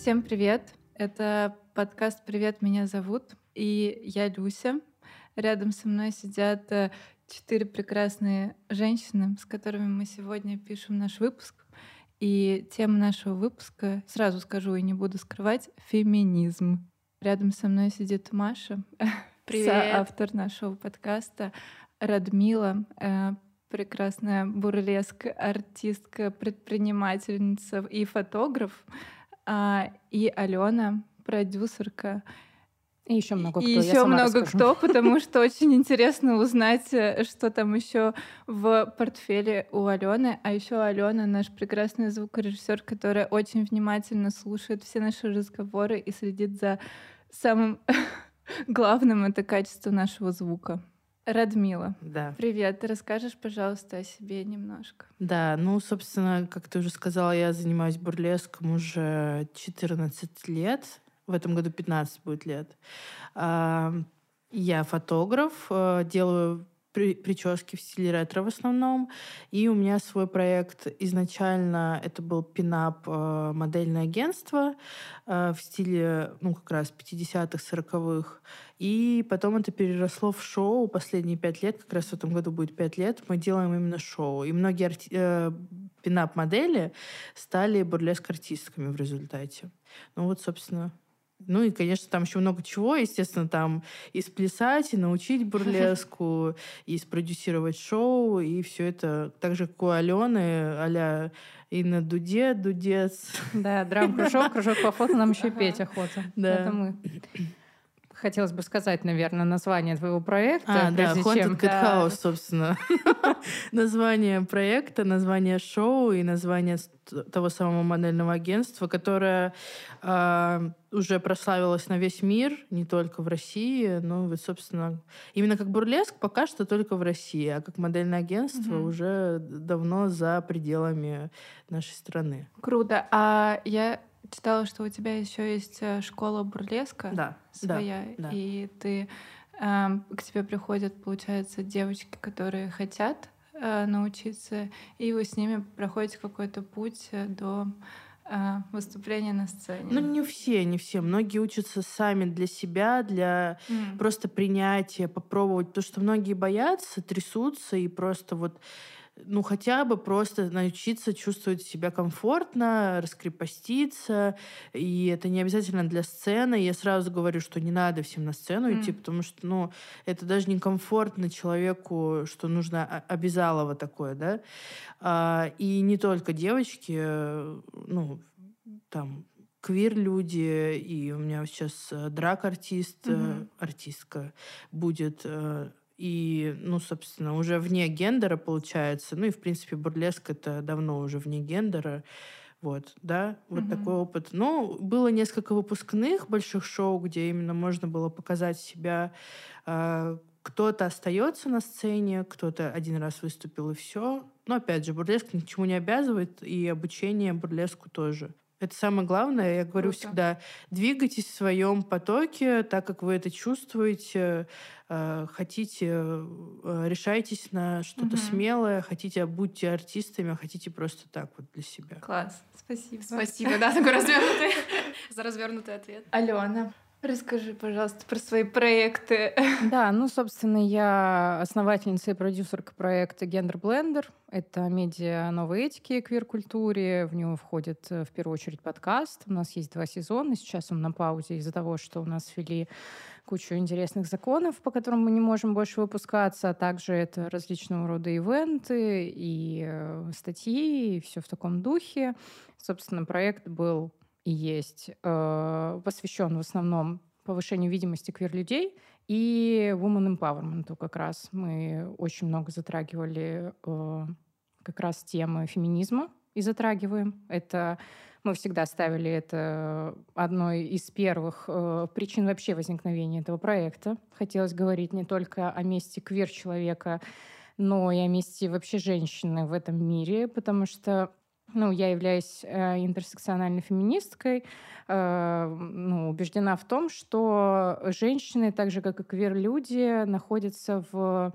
Всем привет! Это подкаст «Привет, меня зовут» и я Люся. Рядом со мной сидят э, четыре прекрасные женщины, с которыми мы сегодня пишем наш выпуск. И тема нашего выпуска, сразу скажу и не буду скрывать, феминизм. Рядом со мной сидит Маша, Привет. автор нашего подкаста, Радмила, э, прекрасная бурлеск, артистка, предпринимательница и фотограф, а, и Алена, продюсерка. И еще много кто. И еще много расскажу. кто, потому что очень интересно узнать, э, что там еще в портфеле у Алены. А еще Алена наш прекрасный звукорежиссер, которая очень внимательно слушает все наши разговоры и следит за самым главным это качество нашего звука. Радмила, Да. привет. Ты расскажешь, пожалуйста, о себе немножко? Да, ну, собственно, как ты уже сказала, я занимаюсь бурлеском уже 14 лет. В этом году 15 будет лет. А, Я фотограф, э, делаю при- прически в стиле ретро в основном. И у меня свой проект. Изначально это был пинап э, модельное агентство э, в стиле, ну, как раз 50-х, 40-х. И потом это переросло в шоу. Последние пять лет, как раз в этом году будет пять лет, мы делаем именно шоу. И многие арти- э, пинап-модели стали бурлеск-артистками в результате. Ну вот, собственно, ну и, конечно, там еще много чего. Естественно, там и сплясать, и научить бурлеску, и спродюсировать шоу, и все это так же, как у Алены, а-ля и на дуде, дудец. Да, драм-кружок, кружок по фото, нам еще и петь охота. Да. Это мы. Хотелось бы сказать, наверное, название твоего проекта, А, да, Haunted чем... Cat House, собственно. название проекта, название шоу и название того самого модельного агентства, которое а, уже прославилось на весь мир, не только в России. Ну, вот, собственно, именно как бурлеск пока что только в России, а как модельное агентство Мгм. уже давно за пределами нашей страны. Круто. А я читала, что у тебя еще есть э, школа бурлеска. Да, своя, да. и ты эм, к тебе приходят, получается, девочки, которые хотят э, научиться, и вы с ними проходите какой-то путь э, до э, выступления на сцене. Ну, не все, не все. Многие учатся сами для себя, для М. просто принятие, попробовать. Потому что многие боятся, трясутся и просто вот ну, хотя бы просто научиться чувствовать себя комфортно, раскрепоститься. И это не обязательно для сцены. Я сразу говорю, что не надо всем на сцену М. идти, потому что, ну, это даже некомфортно человеку, что нужно обязалово такое, да. А, и не только девочки, э, ну, там, квир-люди, и у меня сейчас э, драг-артист, э, Мгм. артистка будет, и, ну, собственно, уже вне гендера получается. Ну и, в принципе, бурлеск — это давно уже вне гендера. Вот, да, вот Мгм. такой опыт. Ну, было несколько выпускных больших шоу, где именно можно было показать себя. А, Кто-то остается на сцене, кто-то один раз выступил и все. Но опять же, бурлеск ни к чему не обязывает, и обучение бурлеску тоже. Это самое главное. Я говорю Круто. всегда, двигайтесь в своем потоке, так как вы это чувствуете, э, хотите, э, решайтесь на что-то Мгм. смелое, хотите, будьте артистами, а хотите просто так вот для себя. Класс, спасибо. Спасибо, да, такой развернутый, за развернутый ответ. Алена, расскажи, пожалуйста, про свои проекты. Да, ну, собственно, я основательница и продюсерка проекта Гендер Блендер. Это медиа новой этики квир-культуре. В него входит э, в первую очередь подкаст. У нас есть два сезона. Сейчас он на паузе из-за того, что у нас ввели кучу интересных законов, по которым мы не можем больше выпускаться, а также это различного рода ивенты и э, статьи, и все в таком духе. Собственно, проект был и есть э, посвящен в основном повышению видимости квир-людей и woman empowerment как раз. Мы очень много затрагивали э, как раз темы феминизма и затрагиваем. Это мы всегда ставили это одной из первых э, причин вообще возникновения этого проекта. Хотелось говорить не только о месте квир-человека, но и о месте вообще женщины в этом мире, потому что ну, я являюсь э, интерсекциональной феминисткой, э, ну, убеждена в том, что женщины, так же как и квир-люди, находятся в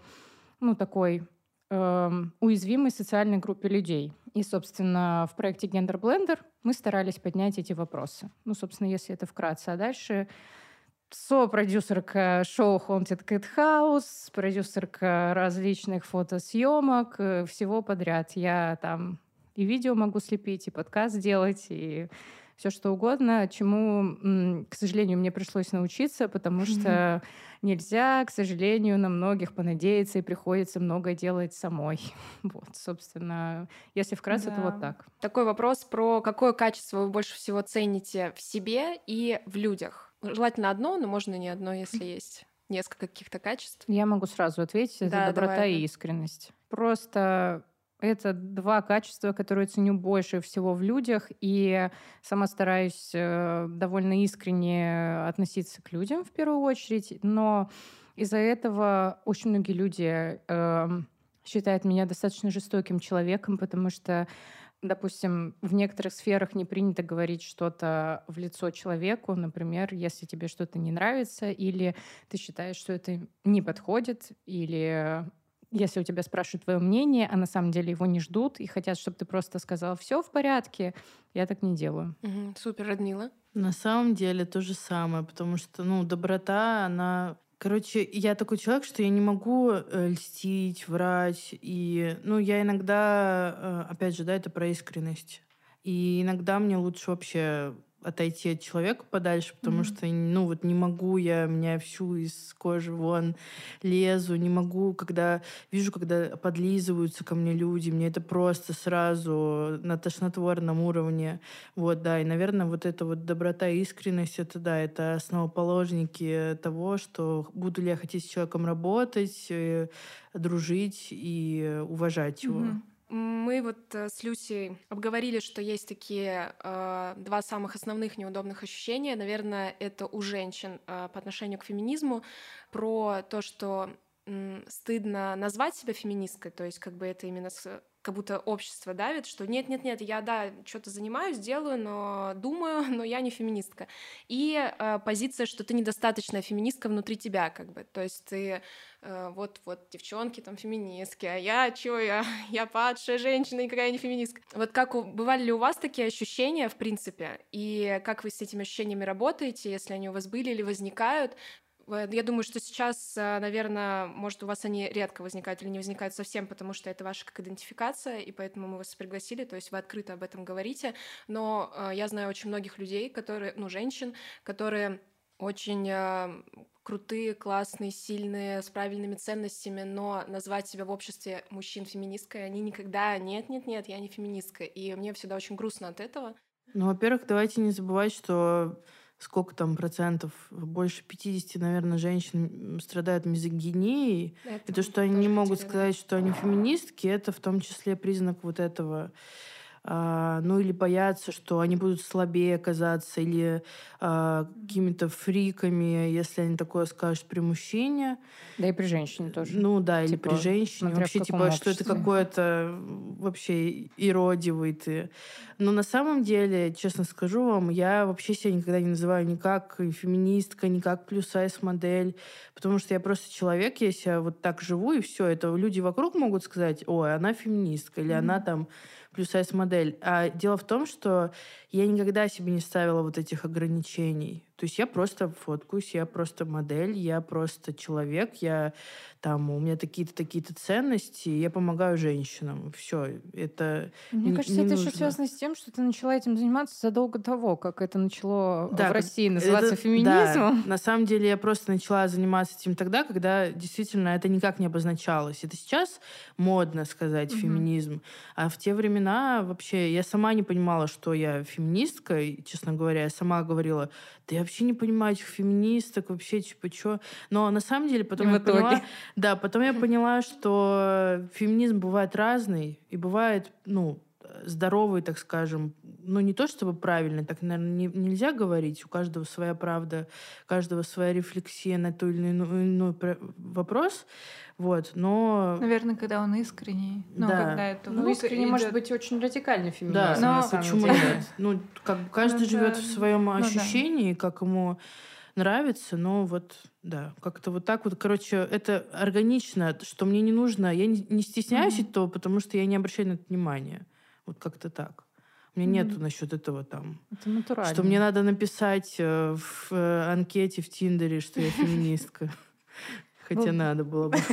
ну, такой эм, уязвимой социальной группе людей. И, собственно, в проекте Gender Blender мы старались поднять эти вопросы. Ну, собственно, если это вкратце. А дальше со-продюсерка шоу Haunted Cat House, продюсерка различных фотосъемок, э, всего подряд. Я там и видео могу слепить, и подкаст делать, и все что угодно, чему, к сожалению, мне пришлось научиться, потому что нельзя, к сожалению, на многих понадеяться, и приходится многое делать самой. Вот, собственно, если вкратце, да. то вот так. Такой вопрос про какое качество вы больше всего цените в себе и в людях. Желательно одно, но можно не одно, если есть несколько каких-то качеств. Я могу сразу ответить. Это да, доброта давай. и искренность. Просто это два качества, которые ценю больше всего в людях, и сама стараюсь э, довольно искренне относиться к людям в первую очередь, но из-за этого очень многие люди э, считают меня достаточно жестоким человеком, потому что Допустим, в некоторых сферах не принято говорить что-то в лицо человеку, например, если тебе что-то не нравится, или ты считаешь, что это не подходит, или если у тебя спрашивают твое мнение, а на самом деле его не ждут и хотят, чтобы ты просто сказал все в порядке, я так не делаю. Угу, супер, Радмила. На самом деле то же самое, потому что, ну, доброта, она Короче, я такой человек, что я не могу э, льстить, врать. И, ну, я иногда, э, опять же, да, это про искренность. И иногда мне лучше вообще отойти от человека подальше, потому mm-hmm. что, ну, вот не могу я, меня всю из кожи вон лезу, не могу, когда вижу, когда подлизываются ко мне люди, мне это просто сразу на тошнотворном уровне. Вот, да, и, наверное, вот эта вот доброта и искренность, это, да, это основоположники того, что буду ли я хотеть с человеком работать, э, дружить и уважать его. Mm-hmm. Мы вот э, с Люсей обговорили, что есть такие э, два самых основных неудобных ощущения. Наверное, это у женщин э, по отношению к феминизму про то, что стыдно назвать себя феминисткой, то есть как бы это именно как будто общество давит, что нет-нет-нет, я, да, что-то занимаюсь, делаю, но думаю, но я не феминистка. И э, позиция, что ты недостаточная феминистка внутри тебя, как бы. То есть ты э, вот, вот, девчонки там феминистки, а я чё, я, я падшая женщина, никакая не феминистка. Вот как у, бывали ли у вас такие ощущения, в принципе, и как вы с этими ощущениями работаете, если они у вас были или возникают, я думаю, что сейчас, э, наверное, может, у вас они редко возникают или не возникают совсем, потому что это ваша как идентификация, и поэтому мы вас пригласили, то есть вы открыто об этом говорите. Но э, я знаю очень многих людей, которые, ну, женщин, которые очень э, крутые, классные, сильные, с правильными ценностями, но назвать себя в обществе мужчин феминисткой, они никогда нет, нет, нет, я не феминистка. И мне всегда очень грустно от этого. Ну, во-первых, давайте не забывать, что сколько там процентов, больше 50, наверное, женщин страдают мизогинией. Это, и то, что они не могут сказать, что они феминистки, это в том числе признак вот этого ну или боятся, что они будут слабее оказаться, или а, какими-то фриками, если они такое скажут при мужчине. Да и при женщине тоже. Ну да, или типа, при женщине. Вообще, типа, обществе. что это какое-то вообще иродивый ты. Но на самом деле, честно скажу вам, я вообще себя никогда не называю ни как феминистка, ни как плюс-сайз модель, потому что я просто человек, я себя вот так живу, и все. Это люди вокруг могут сказать, ой, она феминистка, или mm-hmm. она там плюс-сайз модель. А дело в том, что я никогда себе не ставила вот этих ограничений. То есть я просто фоткаюсь, я просто модель, я просто человек, я там, у меня такие-то, такие-то ценности, я помогаю женщинам. Все, это Мне не, кажется, не это нужно. еще связано с тем, что ты начала этим заниматься задолго того, как это начало да, в России называться это, феминизмом. Да, на самом деле я просто начала заниматься этим тогда, когда действительно это никак не обозначалось. Это сейчас модно сказать угу. феминизм, а в те времена вообще я сама не понимала, что я феминистка, и, честно говоря, я сама говорила, да я вообще не понимаю этих феминисток, вообще, типа, что. Но на самом деле потом я поняла... Да, потом я поняла, что феминизм бывает разный, и бывает, ну, здоровый, так скажем, ну не то чтобы правильный, так, наверное, не, нельзя говорить. У каждого своя правда, у каждого своя рефлексия на тот или иной, иной вопрос. Вот, но... Наверное, когда он искренний. Ну, да. когда это ну, искренний идет... может быть очень радикальный феминизм. Да, но почему нет? Ну, как каждый ну, живет да. в своем ощущении, ну, да. как ему нравится, но вот, да, как-то вот так вот, короче, это органично, что мне не нужно, я не, не стесняюсь mm-hmm. этого, потому что я не обращаю на это внимания. Вот как-то так. У меня mm-hmm. нету насчет этого там. Это натурально. Что мне надо написать э, в э, анкете в Тиндере, что я феминистка. Хотя надо было бы.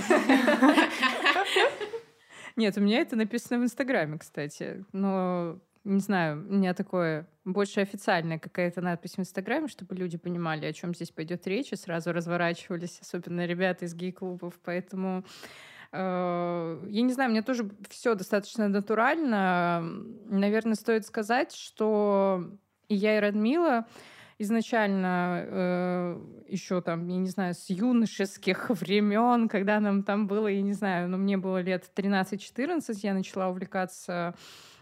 Нет, у меня это написано в Инстаграме, кстати. Но не знаю, у меня такое больше официальная какая-то надпись в Инстаграме, чтобы люди понимали, о чем здесь пойдет речь, и сразу разворачивались, особенно ребята из гей-клубов. Поэтому я не знаю, мне тоже все достаточно натурально. Наверное, стоит сказать, что и я, и Радмила изначально э, еще там, я не знаю, с юношеских времен, когда нам там было, я не знаю, но ну, мне было лет 13-14, я начала увлекаться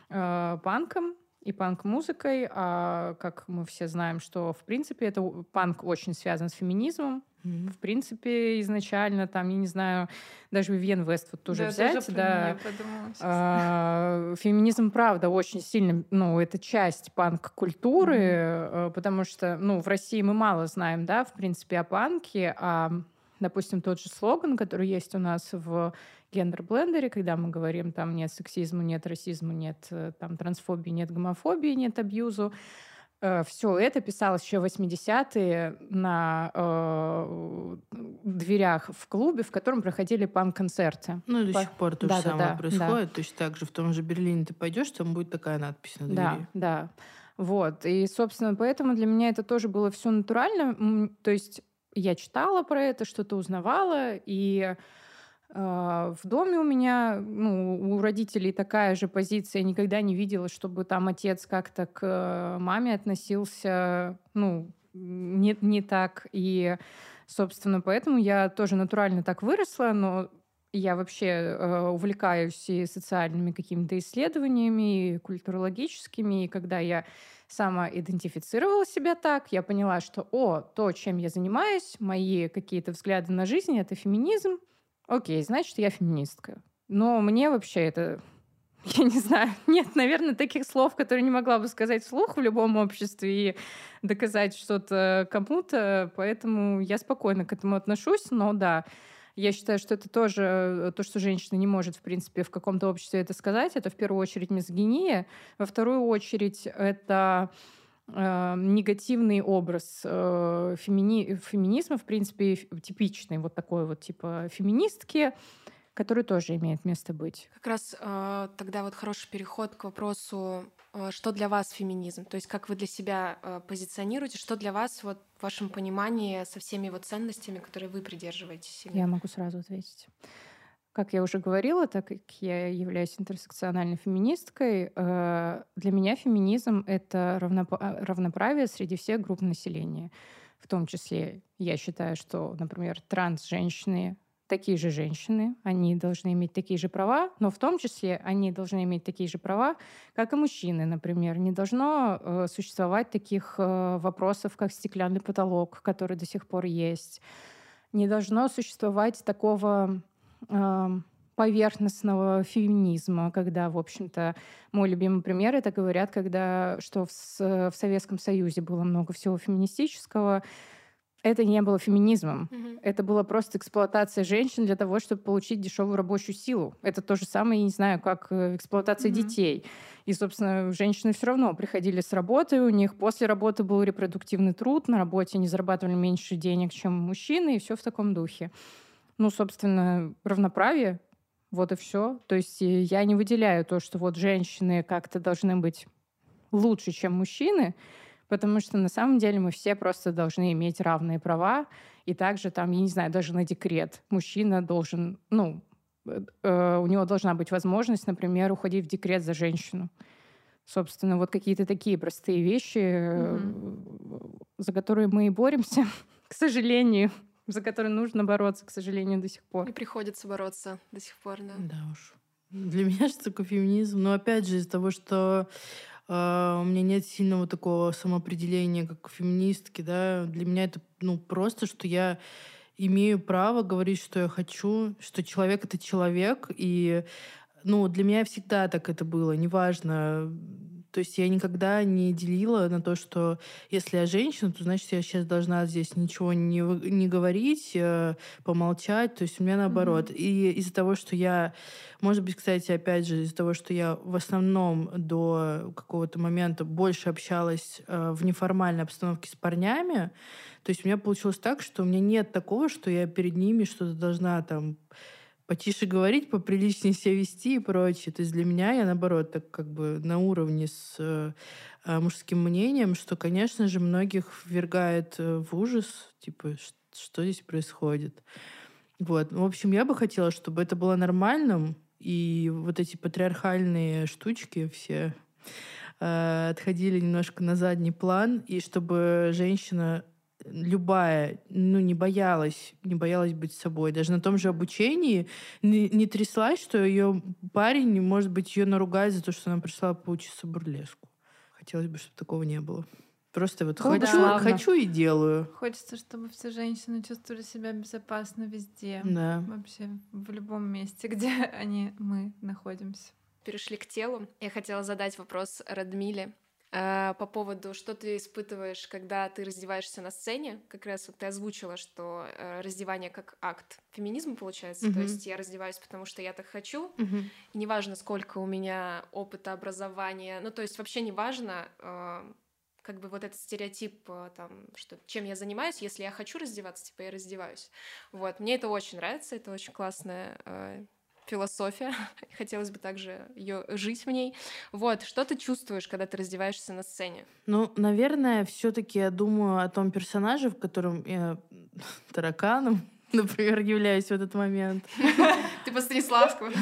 э, панком и панк-музыкой. А как мы все знаем, что в принципе это панк очень связан с феминизмом. Mm-hmm. В принципе, изначально там, я не знаю, даже Вивьен Вест вот тоже да, взять, тоже да, подумала, а, феминизм, правда, очень сильно, ну, это часть панк-культуры, mm-hmm. потому что, ну, в России мы мало знаем, да, в принципе, о панке, а, допустим, тот же слоган, который есть у нас в гендер-блендере, когда мы говорим, там нет сексизму, нет расизму, нет э, там трансфобии, нет гомофобии, нет абьюзу, все это писалось еще в 80-е на э, дверях в клубе, в котором проходили панк-концерты. Ну, до По... сих пор то да, же да, самое да, происходит. Да. Точно так же в том же Берлине ты пойдешь, там будет такая надпись на двери. Да, да. Вот. И, собственно, поэтому для меня это тоже было все натурально. То есть я читала про это, что-то узнавала, и в доме у меня, ну, у родителей такая же позиция. Я никогда не видела, чтобы там отец как-то к маме относился, ну, не, не так. И, собственно, поэтому я тоже натурально так выросла, но я вообще э, увлекаюсь и социальными какими-то исследованиями, и культурологическими, и когда я сама идентифицировала себя так, я поняла, что, о, то, чем я занимаюсь, мои какие-то взгляды на жизнь — это феминизм, Окей, значит, я феминистка. Но мне вообще это я не знаю, нет, наверное, таких слов, которые не могла бы сказать вслух в любом обществе и доказать что-то кому-то, поэтому я спокойно к этому отношусь, но да, я считаю, что это тоже то, что женщина не может, в принципе, в каком-то обществе это сказать. Это в первую очередь мизогиния, во вторую очередь это э, негативный образ э, фемини... феминизма, в принципе, типичный вот такой вот типа феминистки, который тоже имеет место быть. Как раз э, тогда вот хороший переход к вопросу, э, что для вас феминизм, то есть как вы для себя э, позиционируете, что для вас вот в вашем понимании со всеми его ценностями, которые вы придерживаетесь. Я могу сразу ответить. Как я уже говорила, так как я являюсь интерсекциональной феминисткой, э, для меня феминизм — это равноправие среди всех групп населения. В том числе я считаю, что, например, транс-женщины такие же женщины, они должны иметь такие же права, но в том числе они должны иметь такие же права, как и мужчины, например. Не должно э, существовать таких э, вопросов, как стеклянный потолок, который до сих пор есть. Не должно существовать такого поверхностного феминизма, когда, в общем-то, мой любимый пример это говорят, когда что в, в Советском Союзе было много всего феминистического, это не было феминизмом. Mm-hmm. Это была просто эксплуатация женщин для того, чтобы получить дешевую рабочую силу. Это то же самое, я не знаю, как э, эксплуатация mm-hmm. детей. И, собственно, женщины все равно приходили с работы, у них после работы был репродуктивный труд, на работе они зарабатывали меньше денег, чем мужчины, и все в таком духе ну, собственно, равноправие. Вот и все. То есть э, я не выделяю то, что вот женщины как-то должны быть лучше, чем мужчины, потому что на самом деле мы все просто должны иметь равные права. И также там, я не знаю, даже на декрет мужчина должен, ну, э, э у него должна быть возможность, например, уходить в декрет за женщину. Собственно, вот какие-то такие простые вещи, mm-hmm. за которые мы и боремся, к сожалению за который нужно бороться, к сожалению, до сих пор. И приходится бороться до сих пор, да. Да уж. Для меня что такое феминизм? Но опять же, из-за того, что э, у меня нет сильного такого самоопределения, как феминистки, да, для меня это ну, просто, что я имею право говорить, что я хочу, что человек — это человек, и ну, для меня всегда так это было, неважно, То есть я никогда не делила на то, что если я женщина, то значит я сейчас должна здесь ничего не, не говорить, э, помолчать. То есть у меня наоборот. Mm-hmm. И из-за того, что я, может быть, кстати, опять же, из-за того, что я в основном до какого-то момента больше общалась э, в неформальной обстановке с парнями, то есть у меня получилось так, что у меня нет такого, что я перед ними что-то должна там потише говорить, поприличнее себя вести и прочее. То есть для меня я, наоборот, так как бы на уровне с э, мужским мнением, что, конечно же, многих ввергает э, в ужас, типа, что здесь происходит. Вот. В общем, я бы хотела, чтобы это было нормальным, и вот эти патриархальные штучки все э, отходили немножко на задний план, и чтобы женщина любая, ну, не боялась, не боялась быть собой. Даже на том же обучении не, не тряслась, что ее парень, может быть, ее наругает за то, что она пришла поучиться бурлеску. Хотелось бы, чтобы такого не было. Просто вот ну, хочу, да. хочу и делаю. Хочется, чтобы все женщины чувствовали себя безопасно везде. Да. Вообще в любом месте, где они, мы находимся. Перешли к телу. Я хотела задать вопрос Радмиле. Э, по поводу, что ты испытываешь, когда ты раздеваешься на сцене. Как раз вот ты озвучила, что э, раздевание как акт феминизма получается. Mm-hmm. То есть я раздеваюсь, потому что я так хочу. Mm-hmm. И неважно, сколько у меня опыта, образования. Ну, то есть вообще неважно, э, как бы вот этот стереотип, там, что чем я занимаюсь, если я хочу раздеваться, типа я раздеваюсь. Вот, мне это очень нравится, это очень классная философия. Хотелось бы также ее жить в ней. Вот, что ты чувствуешь, когда ты раздеваешься на сцене? Ну, наверное, все-таки я думаю о том персонаже, в котором я тараканом, например, являюсь в этот момент. Ты по Станиславскому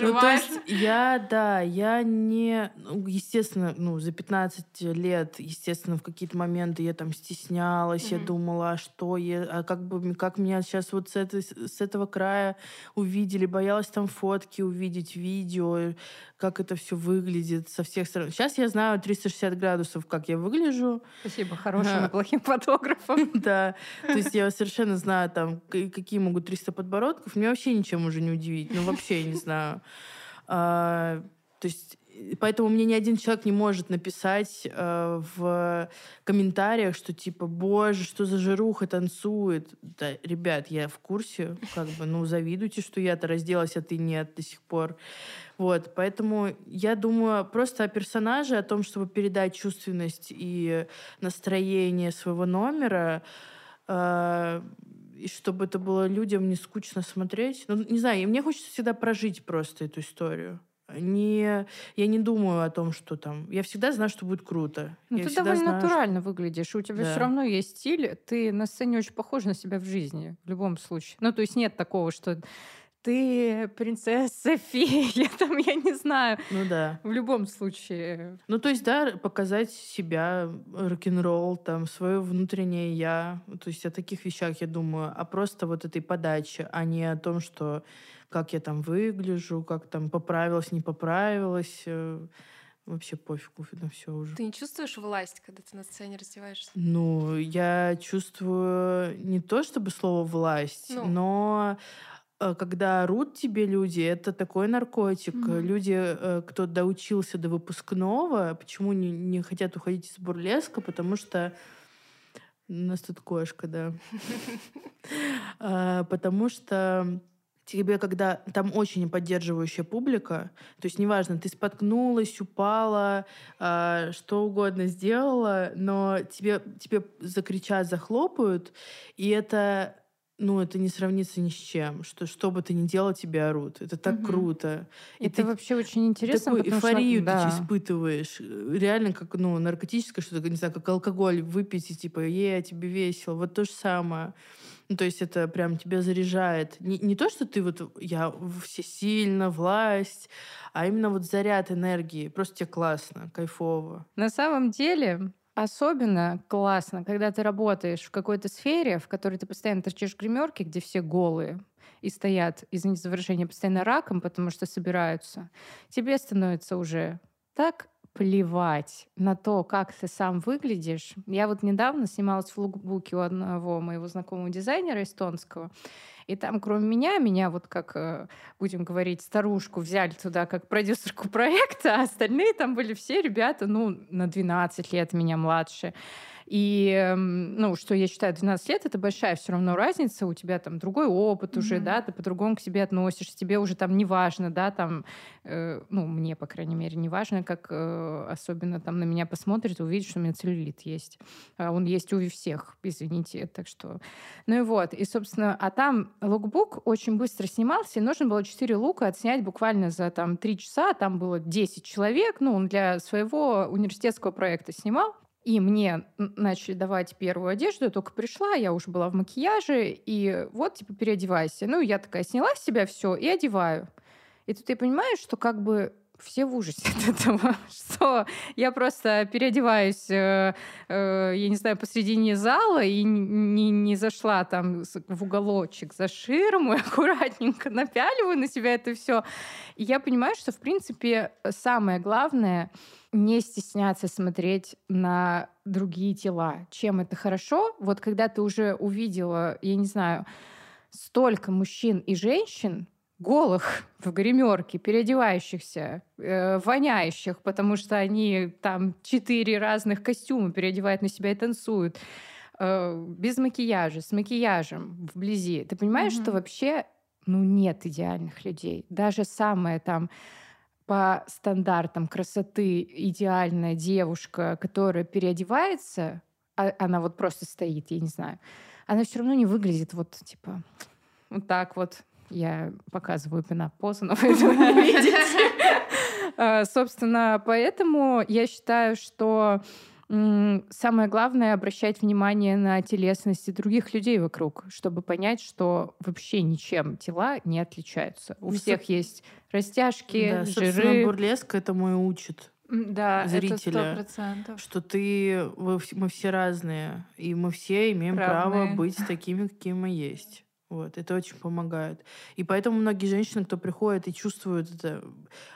Ну, то есть я, да, я не... Ну, естественно, ну, за 15 лет, естественно, в какие-то моменты я там стеснялась, я думала, а что я... А как бы, как меня сейчас вот с, этой, с этого края увидели, боялась там фотки увидеть, видео, как это все выглядит со всех сторон. Сейчас я знаю 360 градусов, как я выгляжу. Спасибо хорошим и плохим фотографам. Да, то есть я совершенно знаю там, какие могут 300 подбородков. Меня вообще ничем уже не удивить. Ну, вообще, я не знаю. А, то есть Поэтому мне ни один человек не может написать э, в комментариях, что типа, боже, что за жируха танцует. Да, ребят, я в курсе, как бы, ну, завидуйте, что я-то разделась, а ты нет до сих пор. Вот, поэтому я думаю просто о персонаже, о том, чтобы передать чувственность и настроение своего номера, э, и чтобы это было людям не скучно смотреть. Ну, не знаю, и мне хочется всегда прожить просто эту историю. Не, я не думаю о том, что там. Я всегда знаю, что будет круто. Ну, ты довольно знаю, натурально что... выглядишь. У тебя да. все равно есть стиль. Ты на сцене очень похожа на себя в жизни, в любом случае. Ну, то есть нет такого, что ты принцесса, фея, там, я не знаю. Ну да. В любом случае. Ну, то есть, да, показать себя, рок-н-ролл, там, свое внутреннее я. То есть о таких вещах я думаю, а просто вот этой подаче, а не о том, что как я там выгляжу, как там поправилась, не поправилась. Э, вообще пофигу на все уже. Ты не чувствуешь власть, когда ты на сцене раздеваешься? Ну, я чувствую не то чтобы слово власть, ну. но когда орут тебе люди, это такой наркотик. Mm-hmm. Люди, э, кто доучился до выпускного, почему не, не хотят уходить из бурлеска? Потому что у нас тут кошка, да. Потому что тебе, когда там очень поддерживающая публика, то есть неважно, ты споткнулась, упала, что угодно сделала, но тебе, тебе закричат, захлопают, и это ну, это не сравнится ни с чем. Что, что бы ты ни делал, тебе орут. Это так угу. круто. И это ты вообще очень интересно. Такую эйфорию что, да. ты испытываешь. Реально, как, ну, наркотическое что-то, не знаю, как алкоголь выпить, и типа, е, тебе весело. Вот то же самое. Ну, то есть это прям тебя заряжает. Не, не то, что ты вот, я всесильна, власть, а именно вот заряд энергии. Просто тебе классно, кайфово. На самом деле, Особенно классно, когда ты работаешь в какой-то сфере, в которой ты постоянно торчишь гримерки, где все голые и стоят, извините за выражение, постоянно раком, потому что собираются. Тебе становится уже так плевать на то, как ты сам выглядишь. Я вот недавно снималась в лукбуке у одного моего знакомого дизайнера эстонского, и там, кроме меня, меня вот как, э, будем говорить, старушку взяли туда как продюсерку проекта, а остальные там были все ребята, ну, на 12 лет меня младше. И, эм, ну, что я считаю, 12 лет — это большая все равно разница, у тебя там другой опыт mm-hmm. уже, да, ты по-другому к себе относишься, тебе уже там не важно, да, там, э, ну, мне, по крайней мере, не важно, как э, особенно там на меня посмотрит, увидит, что у меня целлюлит есть. А он есть у всех, извините, так что... Ну и вот, и, собственно, а там лукбук очень быстро снимался, и нужно было 4 лука отснять буквально за там 3 часа, там было 10 человек, ну, он для своего университетского проекта снимал, и мне начали давать первую одежду, я только пришла, я уже была в макияже, и вот, типа, переодевайся. Ну, я такая сняла с себя все и одеваю. И тут я понимаю, что как бы все в ужасе от этого, что я просто переодеваюсь, э, э, я не знаю, посредине зала и не, не зашла там в уголочек за ширму и аккуратненько напяливаю на себя это все. И я понимаю, что, в принципе, самое главное — не стесняться смотреть на другие тела. Чем это хорошо? Вот когда ты уже увидела, я не знаю, столько мужчин и женщин, голых в гримерке, переодевающихся, э, воняющих, потому что они там четыре разных костюма переодевают на себя и танцуют, э, без макияжа, с макияжем вблизи. Ты понимаешь, mm-hmm. что вообще ну, нет идеальных людей. Даже самая там по стандартам красоты идеальная девушка, которая переодевается, а она вот просто стоит, я не знаю, она все равно не выглядит вот типа вот так вот. Я показываю пинап-позу, но вы этого не видите. А, собственно, поэтому я считаю, что самое главное обращать внимание на телесности других людей вокруг, чтобы понять, что вообще ничем тела не отличаются. У ну, всех есть растяжки, да, жиры. бурлеск этому и учит да, зрителя, это 100%. что ты, мы все разные, и мы все имеем Равные. право быть такими, какими мы есть. Вот, это очень помогает. И поэтому многие женщины, кто приходит и чувствуют это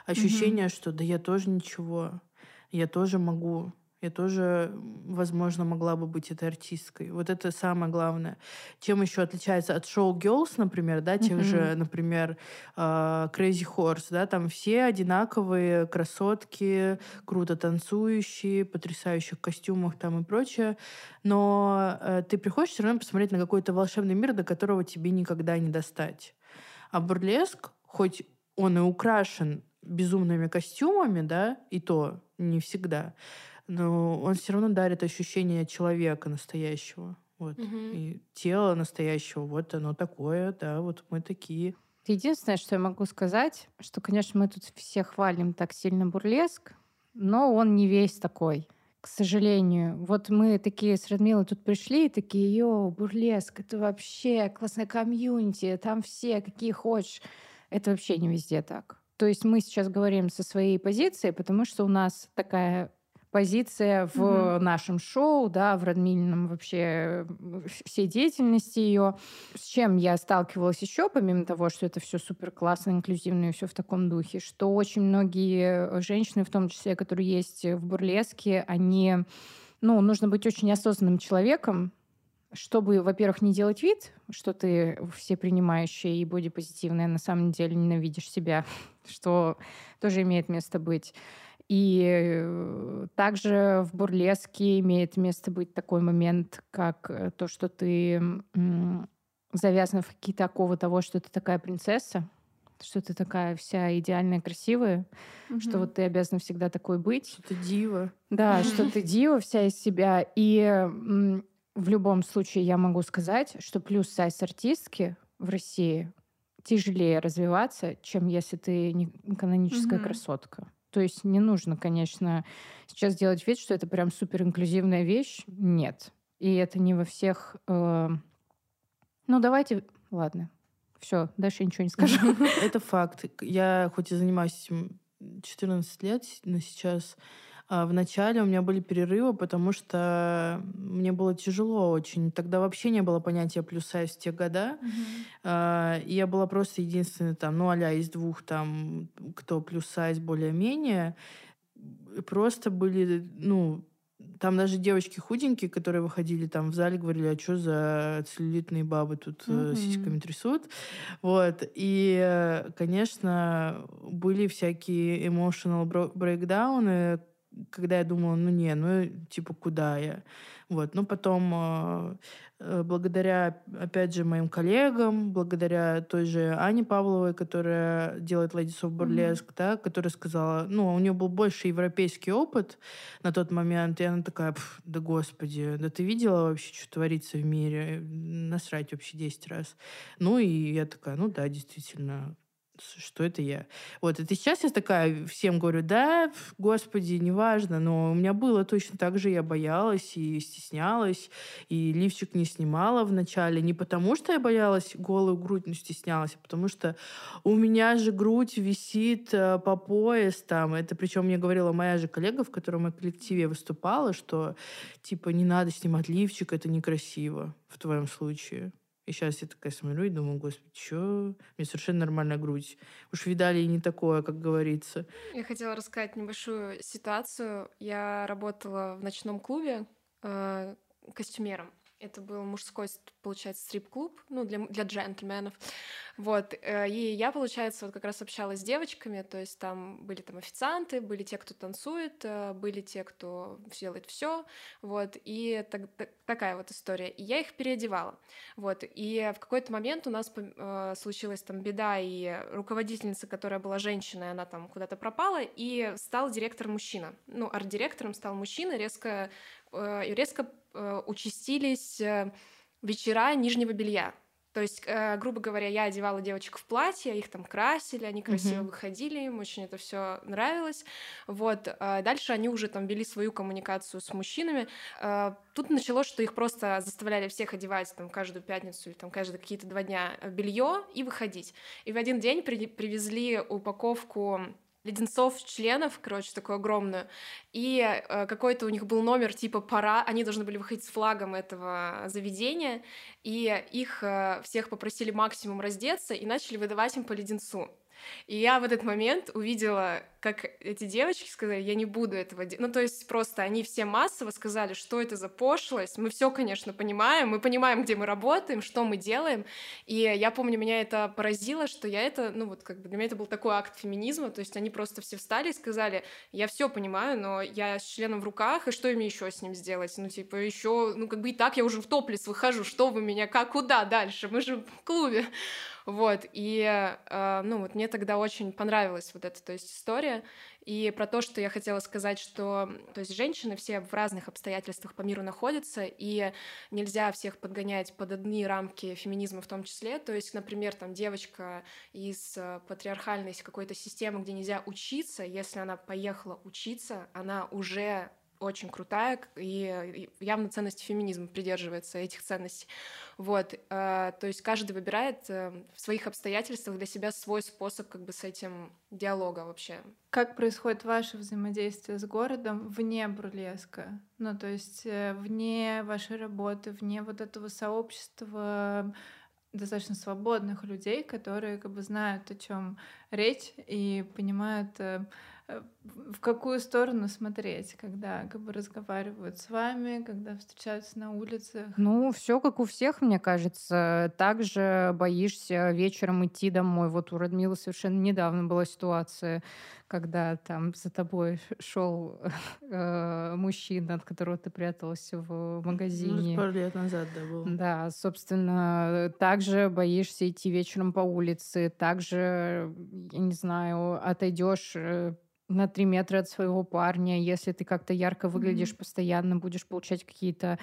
ощущение, угу. что да я тоже ничего, я тоже могу, я тоже, возможно, могла бы быть этой артисткой. Вот это самое главное. Чем еще отличается от шоу Girls, например, да, тех mm-hmm. же, например, uh, Crazy Horse, да, там все одинаковые красотки, круто танцующие, потрясающих костюмах там и прочее. Но uh, ты приходишь все равно посмотреть на какой-то волшебный мир, до которого тебе никогда не достать. А бурлеск, хоть он и украшен безумными костюмами, да, и то не всегда, но он все равно дарит ощущение человека настоящего. Вот. Угу. И тело настоящего, вот оно такое, да, вот мы такие. Единственное, что я могу сказать, что, конечно, мы тут все хвалим так сильно бурлеск, но он не весь такой. К сожалению. Вот мы такие с Радмилой тут пришли и такие, йоу, бурлеск, это вообще классная комьюнити, там все, какие хочешь. Это вообще не везде так. То есть мы сейчас говорим со своей позиции, потому что у нас такая позиция в угу. нашем шоу, да, в Радмильном вообще всей деятельности ее. С чем я сталкивалась еще, помимо того, что это все супер классно, инклюзивно и все в таком духе, что очень многие женщины, в том числе, которые есть в бурлеске, они, ну, нужно быть очень осознанным человеком, чтобы, во-первых, не делать вид, что ты все принимающая и бодипозитивная, на самом деле ненавидишь себя, что тоже имеет место быть. И э, также в бурлеске имеет место быть такой момент, как э, то, что ты завязан в какие-то оковы того, что ты такая принцесса, что ты такая вся идеальная, красивая, угу. что вот ты обязана всегда такой быть. Что ты дива. Да, что ты дива вся из себя. И в любом случае я могу сказать, что плюс сайз артистки в России тяжелее развиваться, чем если ты не каноническая угу. красотка. То есть не нужно, конечно, сейчас делать вид, что это прям супер инклюзивная вещь. Нет. И это не во всех... Э... Ну, давайте... Ладно. Все, дальше я ничего не скажу. Это факт. Я хоть и занимаюсь 14 лет, но сейчас а в начале у меня были перерывы, потому что мне было тяжело очень. Тогда вообще не было понятия плюс-сайз в те года. Uh-huh. И я была просто единственной там, ну, а из двух там, кто плюс-сайз более-менее. просто были, ну, там даже девочки худенькие, которые выходили там в зале, говорили, а что за целлюлитные бабы тут mm-hmm. сиськами трясут. Вот. И, э, конечно, были всякие emotional breakdowны, когда я думала, ну не, ну типа куда я? Вот. Но потом э, э, благодаря, опять же, моим коллегам, благодаря той же Ане Павловой, которая делает Ladies of Burlesque, mm-hmm. да, которая сказала, ну, у нее был больше европейский опыт на тот момент, и она такая, да господи, да ты видела вообще, что творится в мире? Насрать вообще 10 раз. Ну, и я такая, ну да, действительно, что это я. Вот, это сейчас я такая всем говорю, да, господи, неважно, но у меня было точно так же, я боялась и стеснялась, и лифчик не снимала вначале, не потому что я боялась голую грудь, но стеснялась, а потому что у меня же грудь висит э, по пояс там, это причем мне говорила моя же коллега, в котором я коллективе выступала, что типа не надо снимать лифчик, это некрасиво в твоем случае. И сейчас я такая смотрю и думаю, господи, что? Мне совершенно нормальная грудь. Уж видали и не такое, как говорится. Я хотела рассказать небольшую ситуацию. Я работала в ночном клубе э, костюмером. Это был мужской, получается, стрип-клуб, ну, для, для джентльменов. Вот, э, и я, получается, вот как раз общалась с девочками, то есть там были там официанты, были те, кто танцует, э, были те, кто делает все, вот, и так, так, такая вот история. И я их переодевала, вот, и в какой-то момент у нас э, случилась там беда, и руководительница, которая была женщиной, она там куда-то пропала, и стал директор мужчина, ну, арт-директором стал мужчина, резко, резко участились вечера нижнего белья. То есть, э, грубо говоря, я одевала девочек в платье, их там красили, они красиво mm-hmm. выходили, им очень это все нравилось. Вот. Э, дальше они уже там вели свою коммуникацию с мужчинами. Э, тут началось, что их просто заставляли всех одевать там каждую пятницу или там каждые какие-то два дня белье и выходить. И в один день при- привезли упаковку леденцов членов, короче, такую огромную. И э, какой-то у них был номер типа пора, они должны были выходить с флагом этого заведения, и их э, всех попросили максимум раздеться и начали выдавать им по леденцу. И я в этот момент увидела, как эти девочки сказали, я не буду этого делать. Ну, то есть просто они все массово сказали, что это за пошлость. Мы все, конечно, понимаем, мы понимаем, где мы работаем, что мы делаем. И я помню, меня это поразило, что я это, ну, вот как бы для меня это был такой акт феминизма. То есть они просто все встали и сказали, я все понимаю, но я с членом в руках, и что мне еще с ним сделать? Ну, типа, еще, ну, как бы и так я уже в топлес выхожу, что вы меня, как, куда дальше? Мы же в клубе. Вот, и, э, ну, вот мне тогда очень понравилась вот эта, то есть, история, и про то, что я хотела сказать, что, то есть, женщины все в разных обстоятельствах по миру находятся, и нельзя всех подгонять под одни рамки феминизма в том числе, то есть, например, там, девочка из э, патриархальной какой-то системы, где нельзя учиться, если она поехала учиться, она уже очень крутая и явно ценности феминизма придерживается этих ценностей. Вот, э, то есть каждый выбирает э, в своих обстоятельствах для себя свой способ как бы с этим диалога вообще. Как происходит ваше взаимодействие с городом вне бурлеска? Ну, то есть э, вне вашей работы, вне вот этого сообщества достаточно свободных людей, которые как бы знают, о чем речь и понимают Э, в какую сторону смотреть, когда как бы разговаривают с вами, когда встречаются на улицах? Ну, все как у всех, мне кажется. Также боишься вечером идти домой. Вот у Радмилы совершенно недавно была ситуация, когда там за тобой шел э, мужчина, от которого ты пряталась в магазине. Ну, пару лет назад, да, было. Да, собственно, также боишься идти вечером по улице, также, я не знаю, отойдешь э, на три метра от своего парня, если ты как-то ярко выглядишь, mm-hmm. постоянно будешь получать какие-то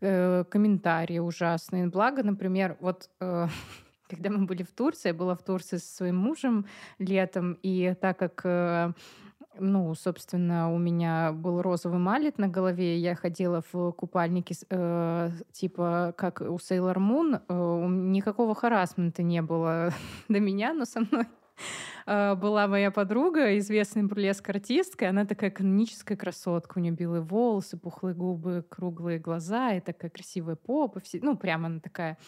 э, комментарии ужасные. Благо, например, вот э, когда мы были в Турции, я была в Турции со своим мужем летом, и так как э, ну, собственно, у меня был розовый малет на голове, я ходила в купальнике э, типа как у Sailor Moon, э, никакого харасмента не было до меня, но со мной была моя подруга, известная бурлеск-артистка, она такая каноническая красотка, у нее белые волосы, пухлые губы, круглые глаза и такая красивая попа, все, ну, прямо она такая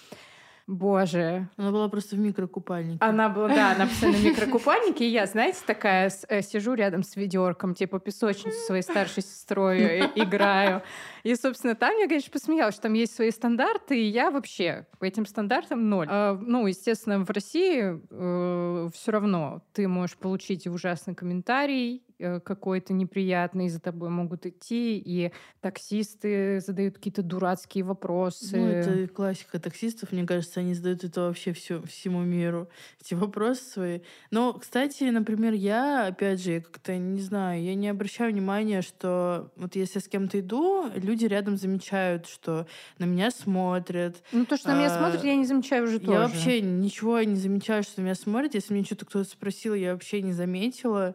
Боже. Она была просто в микрокупальнике. Она была, да, она постоянно в микрокупальнике. И я, знаете, такая э, сижу рядом с ведерком, типа песочницу своей старшей сестрой играю. И, собственно, там я, конечно, посмеялась, что там есть свои стандарты, и я вообще по этим стандартам ноль. А, ну, естественно, в России э, все равно ты можешь получить ужасный комментарий, Э, какой-то неприятный, за тобой могут идти, и таксисты задают какие-то дурацкие вопросы. Ну, это классика таксистов, мне кажется, они задают это вообще все, всему миру, эти вопросы свои. Но, кстати, например, я, опять же, я как-то не знаю, я не обращаю внимания, что вот если я с кем-то иду, люди рядом замечают, что на меня смотрят. Ну, то, что на меня а, смотрят, я не замечаю уже тоже. Я вообще ничего не замечаю, что на меня смотрят. Если мне что-то кто-то спросил, я вообще не заметила.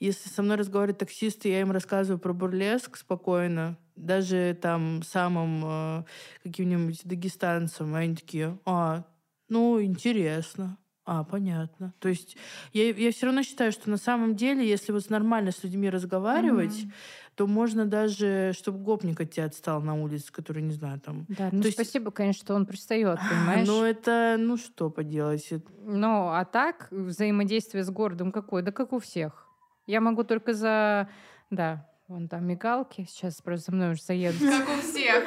Если со мной разговаривают таксисты, я им рассказываю про бурлеск спокойно, даже там самым э, каким-нибудь дагестанцам, они такие, а, ну, интересно. А, понятно. То есть я, я все равно считаю, что на самом деле, если вот нормально с людьми разговаривать, mm-hmm. То можно даже, чтобы гопник от тебя отстал на улице, который, не знаю, там... Да, ну то спасибо, есть... конечно, что он пристает, понимаешь? Ну это, ну что поделать? Ну, а так, взаимодействие с городом какое? Да как у всех. Я могу только за... Да, вон там мигалки. Сейчас просто за мной уже заедут. Как у всех.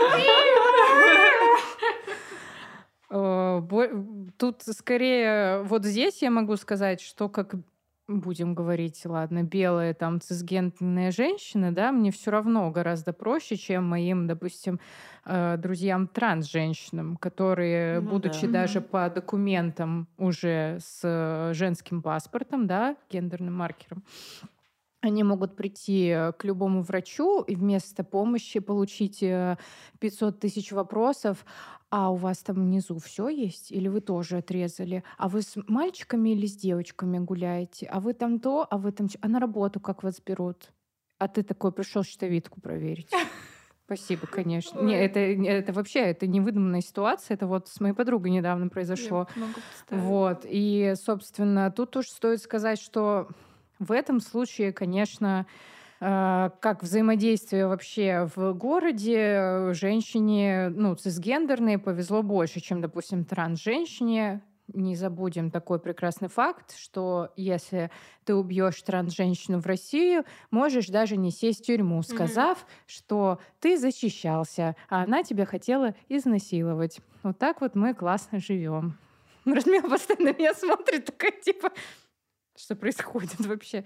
Тут скорее вот здесь я могу сказать, что как будем говорить, ладно, белая там цисгендерная женщина, да, мне все равно гораздо проще, чем моим, допустим, э, друзьям транс-женщинам, которые, ну, будучи да. даже по документам уже с женским паспортом, да, гендерным маркером, они могут прийти э, к любому врачу и вместо помощи получить 500 э, тысяч вопросов. А у вас там внизу все есть? Или вы тоже отрезали? А вы с мальчиками или с девочками гуляете? А вы там то, а вы там... А на работу как вас берут? А ты такой пришел щитовидку проверить. Спасибо, конечно. Не, это, это вообще это невыдуманная ситуация. Это вот с моей подругой недавно произошло. вот. И, собственно, тут тоже стоит сказать, что в этом случае, конечно, э, как взаимодействие вообще в городе э, женщине, ну, цисгендерной повезло больше, чем, допустим, транс-женщине. Не забудем такой прекрасный факт, что если ты убьешь транс-женщину в Россию, можешь даже не сесть в тюрьму, сказав, mm-hmm. что ты защищался, а она тебя хотела изнасиловать. Вот так вот мы классно живем. Радмила постоянно меня смотрит, такая типа, что происходит вообще.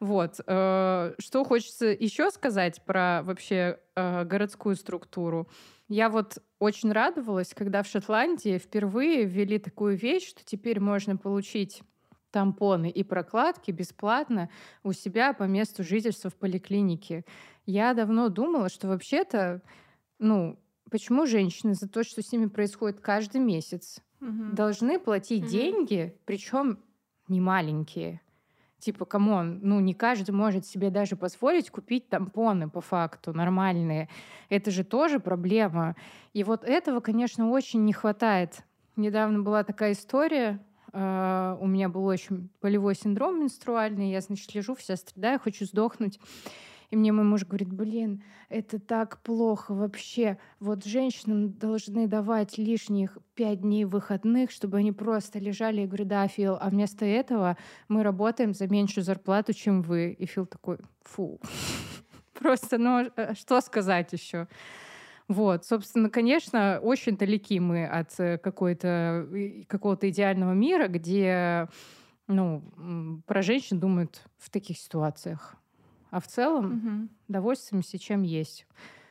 Вот. Э, что хочется еще сказать про вообще э, городскую структуру. Я вот очень радовалась, когда в Шотландии впервые ввели такую вещь, что теперь можно получить тампоны и прокладки бесплатно у себя по месту жительства в поликлинике. Я давно думала, что вообще-то, ну, почему женщины за то, что с ними происходит каждый месяц, угу. должны платить угу. деньги, причем не маленькие. Типа, come on, ну не каждый может себе даже позволить купить тампоны по факту нормальные. Это же тоже проблема. И вот этого, конечно, очень не хватает. Недавно была такая история, Uh, у меня был очень болевой синдром менструальный, я, значит, лежу, вся страдаю, хочу сдохнуть. И мне мой муж говорит, блин, это так плохо вообще. Вот женщинам должны давать лишних пять дней выходных, чтобы они просто лежали. Я говорю, да, Фил, а вместо этого мы работаем за меньшую зарплату, чем вы. И Фил такой, фу. Просто, ну, а что сказать еще? Вот, собственно, конечно, очень далеки мы от э, какой-то, какого-то идеального мира, где ну, про женщин думают в таких ситуациях. А в целом угу. довольствуемся, чем есть.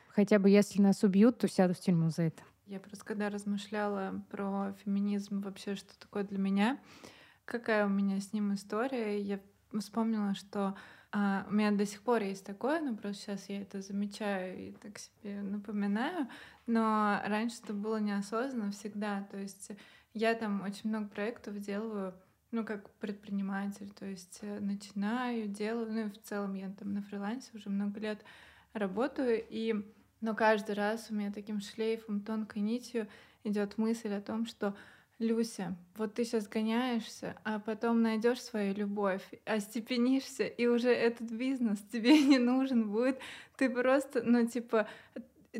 Хотя бы если нас убьют, то сяду в тюрьму за это. Я просто когда размышляла про феминизм, вообще что такое для меня, какая у меня с ним история, я вспомнила, что а, у меня до сих пор есть такое, но просто сейчас я это замечаю и так себе напоминаю, но раньше это было неосознанно всегда, то есть я там очень много проектов делаю ну, как предприниматель, то есть э, начинаю, делаю, ну и в целом я там на фрилансе уже много лет работаю, и, но каждый раз у меня таким шлейфом, тонкой нитью идет мысль о том, что Люся, вот ты сейчас гоняешься, а потом найдешь свою любовь, остепенишься, и уже этот бизнес тебе не нужен будет. Ты просто, ну, типа,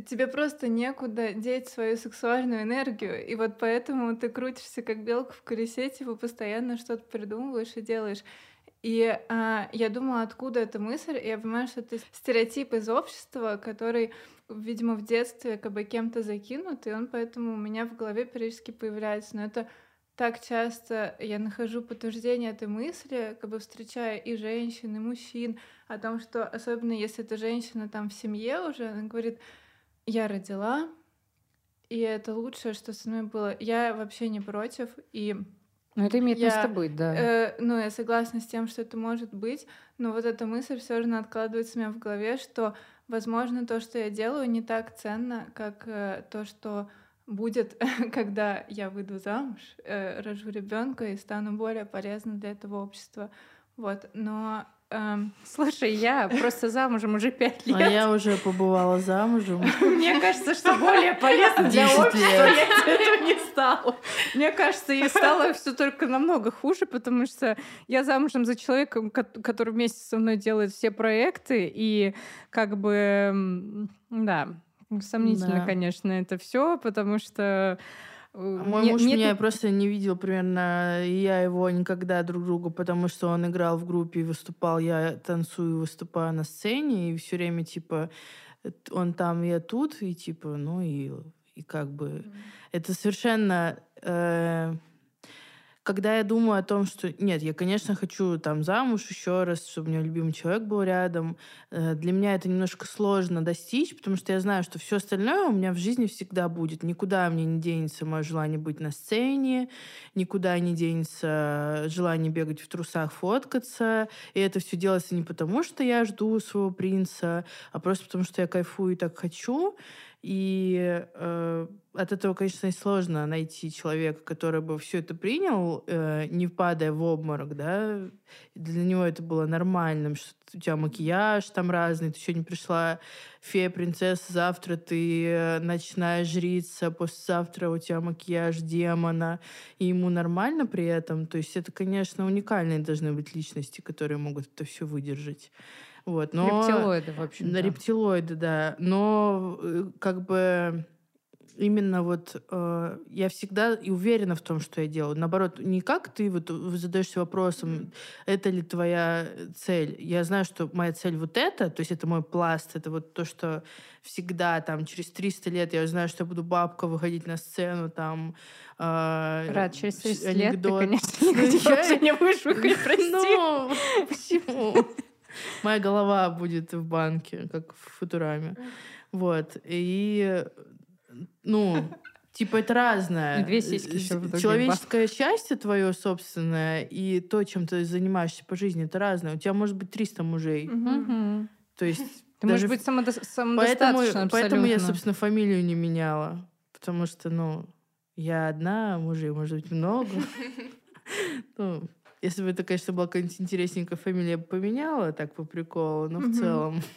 тебе просто некуда деть свою сексуальную энергию, и вот поэтому ты крутишься как белка в колесе, типа постоянно что-то придумываешь и делаешь. И а, я думала, откуда эта мысль, и я понимаю, что это стереотип из общества, который, видимо, в детстве как бы кем-то закинут, и он поэтому у меня в голове периодически появляется. Но это так часто я нахожу подтверждение этой мысли, как бы встречая и женщин, и мужчин, о том, что особенно если эта женщина там в семье уже, она говорит, я родила, и это лучшее, что со мной было. Я вообще не против, и ну, это имеет я, место быть, да. Э, ну, я согласна с тем, что это может быть, но вот эта мысль все же откладывается у меня в голове, что, возможно, то, что я делаю, не так ценно, как э, то, что будет, когда я выйду замуж, э, рожу ребенка и стану более полезна для этого общества. Вот, но Эм, слушай, я просто замужем уже пять лет. А я уже побывала замужем. Мне кажется, что более полезно для общества я этого не стала. Мне кажется, и стало все только намного хуже, потому что я замужем за человеком, который вместе со мной делает все проекты, и как бы, да, сомнительно, конечно, это все, потому что а мой не, муж нет... меня просто не видел примерно, и я его никогда друг другу, потому что он играл в группе и выступал, я танцую, выступаю на сцене, и все время, типа, он там, я тут, и типа, ну и, и как бы... Mm. Это совершенно... Э, когда я думаю о том, что нет, я, конечно, хочу там замуж еще раз, чтобы у меня любимый человек был рядом, э, для меня это немножко сложно достичь, потому что я знаю, что все остальное у меня в жизни всегда будет. Никуда мне не денется мое желание быть на сцене, никуда не денется желание бегать в трусах, фоткаться. И это все делается не потому, что я жду своего принца, а просто потому, что я кайфую и так хочу. И э, от этого, конечно, сложно найти человека, который бы все это принял, э, не впадая в обморок, да. Для него это было нормальным, что у тебя макияж там разный, ты сегодня пришла фея, принцесса, завтра ты ночная жрица, послезавтра у тебя макияж демона, и ему нормально при этом. То есть это, конечно, уникальные должны быть личности, которые могут это все выдержать. Вот, но... Рептилоиды, в общем. Да, рептилоиды, да. Но э, как бы именно вот э, я всегда и уверена в том, что я делаю. Наоборот, не как ты вот задаешься вопросом, это ли твоя цель. Я знаю, что моя цель вот это, то есть это мой пласт, это вот то, что всегда там через 300 лет я знаю, что я буду бабка выходить на сцену, там... Э, Рад, через 300 анекдот. лет ты, конечно, не будешь выходить, прости. Ну, почему? Моя голова будет в банке, как в Футураме. Вот. И, ну, Типа это разное. И две сиськи еще в Человеческое счастье твое собственное и то, чем ты занимаешься по жизни, это разное. У тебя может быть 300 мужей. Угу. То есть... Ты можешь быть самодо... самодостаточным поэтому, поэтому я, собственно, фамилию не меняла. Потому что, ну, я одна, мужей может быть много. Ну, если бы это, конечно, была какая-нибудь интересненькая фамилия, я бы поменяла так по приколу, но в целом...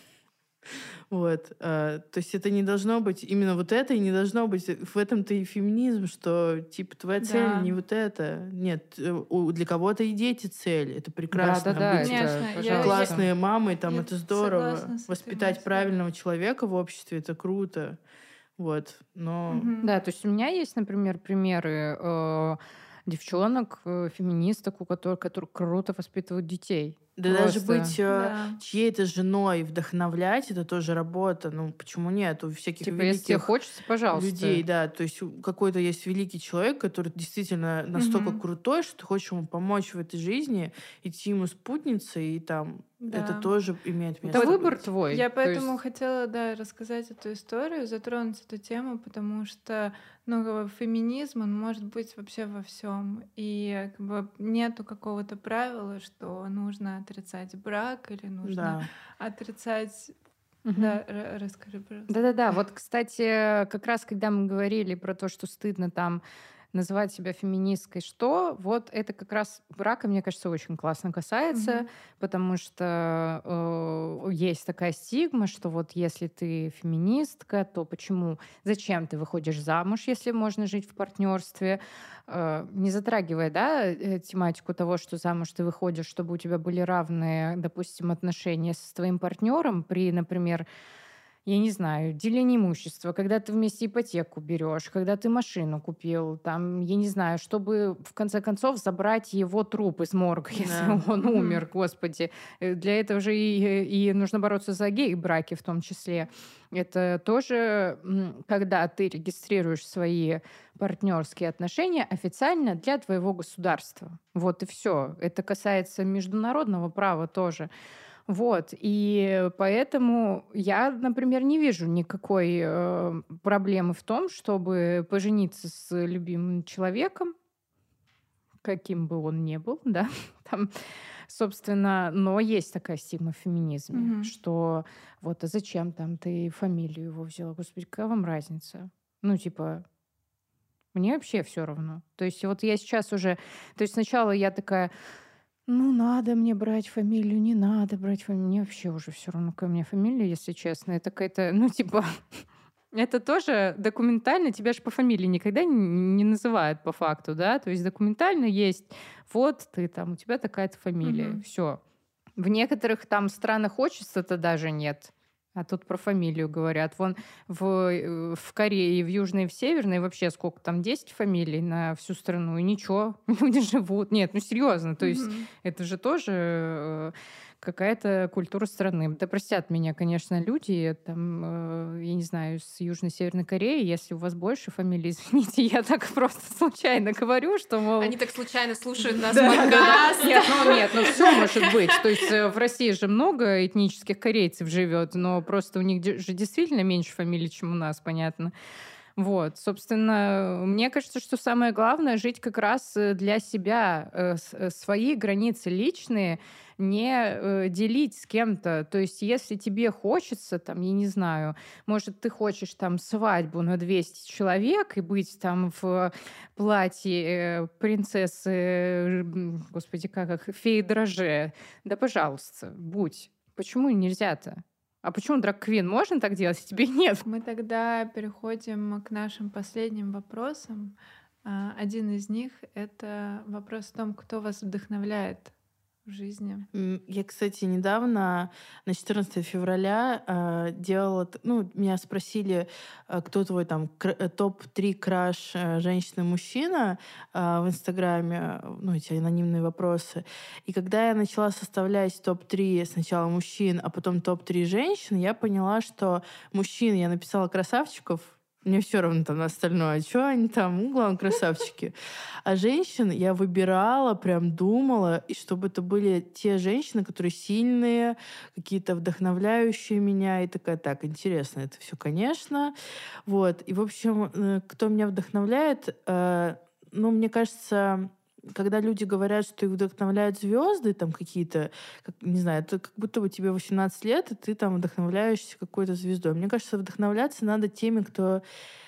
Вот. А, то есть это не должно быть именно вот это, и не должно быть в этом-то и феминизм, что типа твоя цель да. не вот это. Нет, э, у, для кого-то и дети цель. Это прекрасно. Да, да, да. Быть Конечно, я, классные я, мамы, там я это здорово. Воспитать правильного человека в обществе это круто. Вот. Но. Угу. Да, то есть у меня есть, например, примеры. Э- девчонок, э, феминисток, у которых, которые круто воспитывают детей. Да Просто. даже быть э, да. чьей-то женой, вдохновлять, это тоже работа. Ну, почему нет? У всяких типа, великих если тебе хочется, пожалуйста. людей, да. То есть какой-то есть великий человек, который действительно настолько угу. крутой, что ты хочешь ему помочь в этой жизни, идти ему спутницей и там да. Это тоже имеет место. Это выбор твой. Я поэтому есть... хотела, да, рассказать эту историю, затронуть эту тему, потому что, ну, феминизм, он может быть вообще во всем, и как бы нету какого-то правила, что нужно отрицать брак или нужно да. отрицать Угу. Да, расскажи, пожалуйста. Да-да-да. Вот, кстати, как раз когда мы говорили про то, что стыдно там называть себя феминисткой, что вот это как раз брака, мне кажется, очень классно касается, mm-hmm. потому что э, есть такая стигма, что вот если ты феминистка, то почему, зачем ты выходишь замуж, если можно жить в партнерстве, э, не затрагивая, да, э, тематику того, что замуж ты выходишь, чтобы у тебя были равные, допустим, отношения с твоим партнером при, например, я не знаю, деление имущества, когда ты вместе ипотеку берешь, когда ты машину купил, там, я не знаю, чтобы в конце концов забрать его труп из морга, если Да. он умер, господи. Э, Для этого же и, и нужно бороться за гей-браки в том числе. Это тоже, когда ты регистрируешь свои партнерские отношения официально для твоего государства. Вот и все. Это касается международного права тоже. Вот, и поэтому я, например, не вижу никакой э, проблемы в том, чтобы пожениться с любимым человеком, каким бы он ни был, да, там, собственно, но есть такая стигма в феминизме, Мгм. что вот, а зачем там ты фамилию его взяла? Господи, какая вам разница? Ну, типа, мне вообще все равно. То есть вот я сейчас уже... То есть сначала я такая, ну, надо мне брать фамилию, не надо брать фамилию. Мне вообще уже все равно, какая у меня фамилия, если честно. Это какая-то, ну, типа... Это тоже документально, тебя же по фамилии никогда не, называют по факту, да? То есть документально есть, вот ты там, у тебя такая-то фамилия, Мгм. все. В некоторых там странах отчества-то даже нет. А тут про фамилию говорят. Вон в, э, в Корее, в Южной в Северной вообще сколько там, 10 фамилий на всю страну, и ничего, люди живут. Нет, ну серьезно, то есть Мгм. это же тоже э, какая-то культура страны. Да простят меня, конечно, люди, там, э, я не знаю, с Южной Северной Кореи, если у вас больше фамилий, извините, я так просто случайно говорю, что, мол... Они так случайно слушают нас Да, да, да. подкаст. Нет, ну нет, ну все может быть. То есть э, в России же много этнических корейцев живет, но просто у них же действительно меньше фамилий, чем у нас, понятно. Вот, собственно, мне кажется, что самое главное жить как раз э, для себя, э, э, свои границы личные не делить с кем-то. То есть, если тебе хочется, там, я не знаю, может, ты хочешь там свадьбу на 200 человек и быть там в платье принцессы, господи, как их, феи дроже. Да, пожалуйста, будь. Почему нельзя-то? А почему драг-квин можно так делать, а тебе нет? Мы тогда переходим к нашим последним вопросам. А, Один из них — это вопрос о том, кто вас вдохновляет в жизни. Я, кстати, недавно, на 14 февраля, э, делала... Ну, меня спросили, э, кто твой там э, топ-3 краш э, женщина-мужчина э, в Инстаграме, ну, эти анонимные вопросы. И когда я начала составлять топ-3 сначала мужчин, а потом топ-3 женщин, я поняла, что мужчин я написала красавчиков, мне все равно там на остальное. Что они там? Ну, главное, красавчики. А женщин я выбирала, прям думала, и чтобы это были те женщины, которые сильные, какие-то вдохновляющие меня. И такая, так, интересно, это все, конечно. Вот. И, в общем, э, кто меня вдохновляет, э, ну, мне кажется, когда люди говорят, что их вдохновляют звезды, там какие-то, как, не знаю, это как будто бы тебе 18 лет, и ты там вдохновляешься какой-то звездой. Мне кажется, вдохновляться надо теми, кто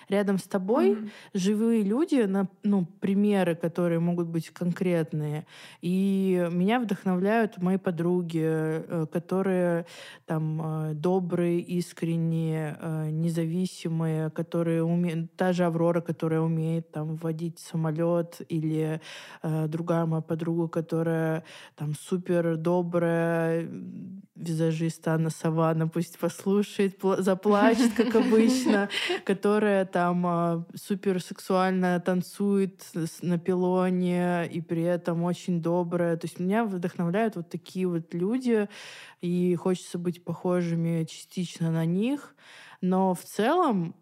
рядом с тобой, Мгм. живые люди, на, ну, примеры, которые могут быть конкретные. И меня вдохновляют мои подруги, э, которые там э, добрые, искренние, э, независимые, которые умеют... Та же Аврора, которая умеет там водить самолет, или э, другая моя подруга, которая там супер добрая, м, визажист Анна Савана, пусть послушает, пла- заплачет, как обычно, которая там а, супер сексуально танцует на пилоне и при этом очень добрая. То есть меня вдохновляют вот такие вот люди, и хочется быть похожими частично на них. Но в целом,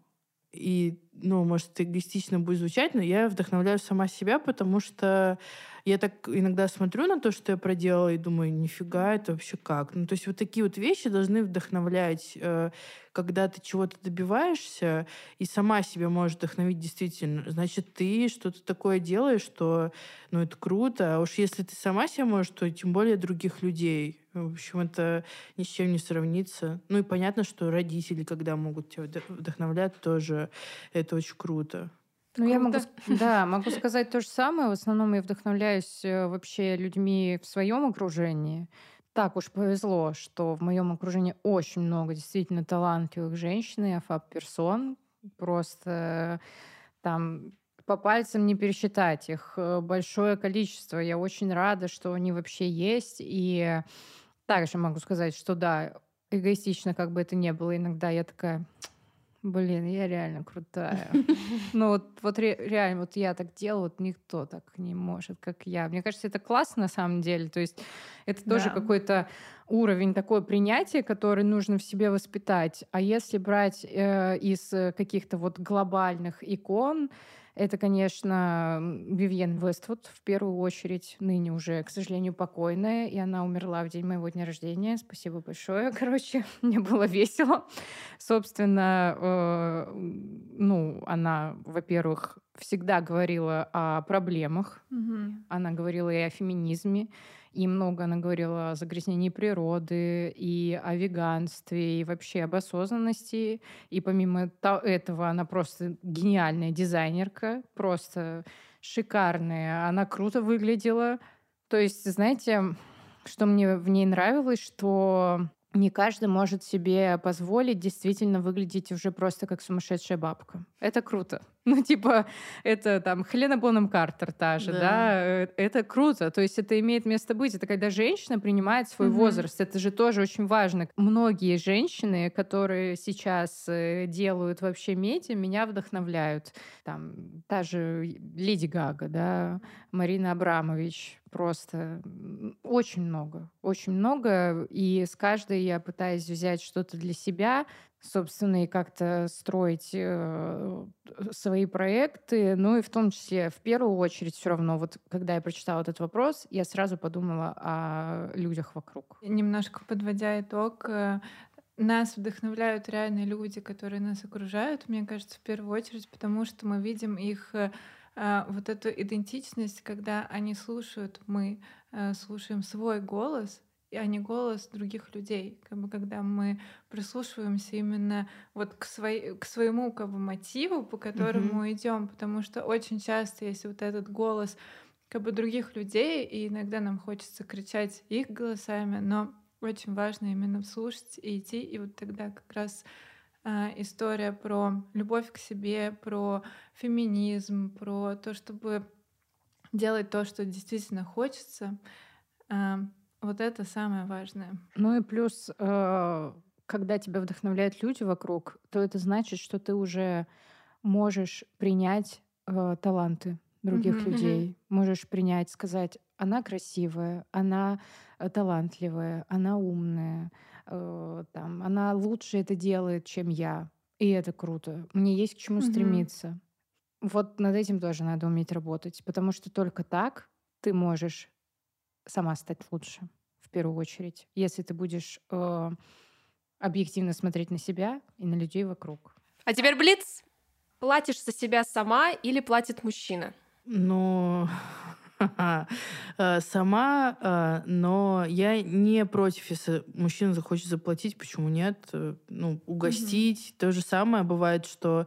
и, ну, может, эгоистично будет звучать, но я вдохновляю сама себя, потому что я так иногда смотрю на то, что я проделала, и думаю, нифига, это вообще как? Ну, то есть вот такие вот вещи должны вдохновлять, э, когда ты чего-то добиваешься, и сама себя можешь вдохновить действительно. Значит, ты что-то такое делаешь, что, ну, это круто. А уж если ты сама себя можешь, то тем более других людей. В общем, это ни с чем не сравнится. Ну и понятно, что родители, когда могут тебя вдох- вдохновлять, тоже это очень круто. Ну, я могу, да, могу сказать то же самое. В основном я вдохновляюсь э, вообще людьми в своем окружении. Так уж повезло, что в моем окружении очень много действительно талантливых женщин и афап-персон. Просто там по пальцам не пересчитать их. э, Большое количество. Я очень рада, что они вообще есть. И также могу сказать, что да, эгоистично как бы это не было, иногда я такая, блин, я реально крутая. Ну вот, вот реально, вот я так делаю, вот никто так не может, как я. Мне кажется, это классно на самом деле. То есть это тоже да. какой-то уровень такое принятия, который нужно в себе воспитать. А если брать э, из каких-то вот глобальных икон, это, конечно, Вивьен Вествуд, в первую очередь, ныне уже, к сожалению, покойная, и она умерла в день моего дня рождения. Спасибо большое. Короче, мне было весело. Собственно, э, ну, она, во-первых, всегда говорила о проблемах, mm-hmm. она говорила и о феминизме, и много она говорила о загрязнении природы, и о веганстве, и вообще об осознанности. И помимо этого она просто гениальная дизайнерка, просто шикарная. Она круто выглядела. То есть, знаете, что мне в ней нравилось, что не каждый может себе позволить действительно выглядеть уже просто как сумасшедшая бабка. Это круто. Ну, типа, это там Хелена Боном Картер та же, да. да, э, это круто. То есть это имеет место быть. Это когда женщина принимает свой mm-hmm. возраст. Это же тоже очень важно. Многие женщины, которые сейчас э, делают вообще медиа, меня вдохновляют. Там та же Леди Гага, да, Марина Абрамович, просто очень много, очень много. И с каждой я пытаюсь взять что-то для себя, собственно, и как-то строить э, свои проекты. Ну и в том числе, в первую очередь, все равно, вот когда я прочитала этот вопрос, я сразу подумала о людях вокруг. Немножко подводя итог, э, нас вдохновляют реальные люди, которые нас окружают, мне кажется, в первую очередь, потому что мы видим их э, вот эту идентичность, когда они слушают, мы э, слушаем свой голос, а не голос других людей. Как бы когда мы прислушиваемся именно вот к, своей, к своему как бы, мотиву, по которому mm-hmm. идем, потому что очень часто, если вот этот голос как бы других людей, и иногда нам хочется кричать их голосами, но очень важно именно слушать и идти, и вот тогда как раз э, история про любовь к себе, про феминизм, про то, чтобы делать то, что действительно хочется. Э, вот это самое важное. Ну и плюс, э, когда тебя вдохновляют люди вокруг, то это значит, что ты уже можешь принять э, таланты других mm-hmm, людей, можешь принять, сказать, она красивая, она э, талантливая, она умная, там, она лучше это делает, чем я, и это круто. Мне есть к чему mm-hmm. стремиться. Вот над этим тоже надо уметь работать, потому что только так ты можешь сама стать лучше в первую очередь, если ты будешь э, объективно смотреть на себя и на людей вокруг. А теперь блиц. Платишь за себя сама или платит мужчина? Ну, сама, э, но я не против, если мужчина захочет заплатить, почему нет? Э, ну, угостить. То же самое бывает, что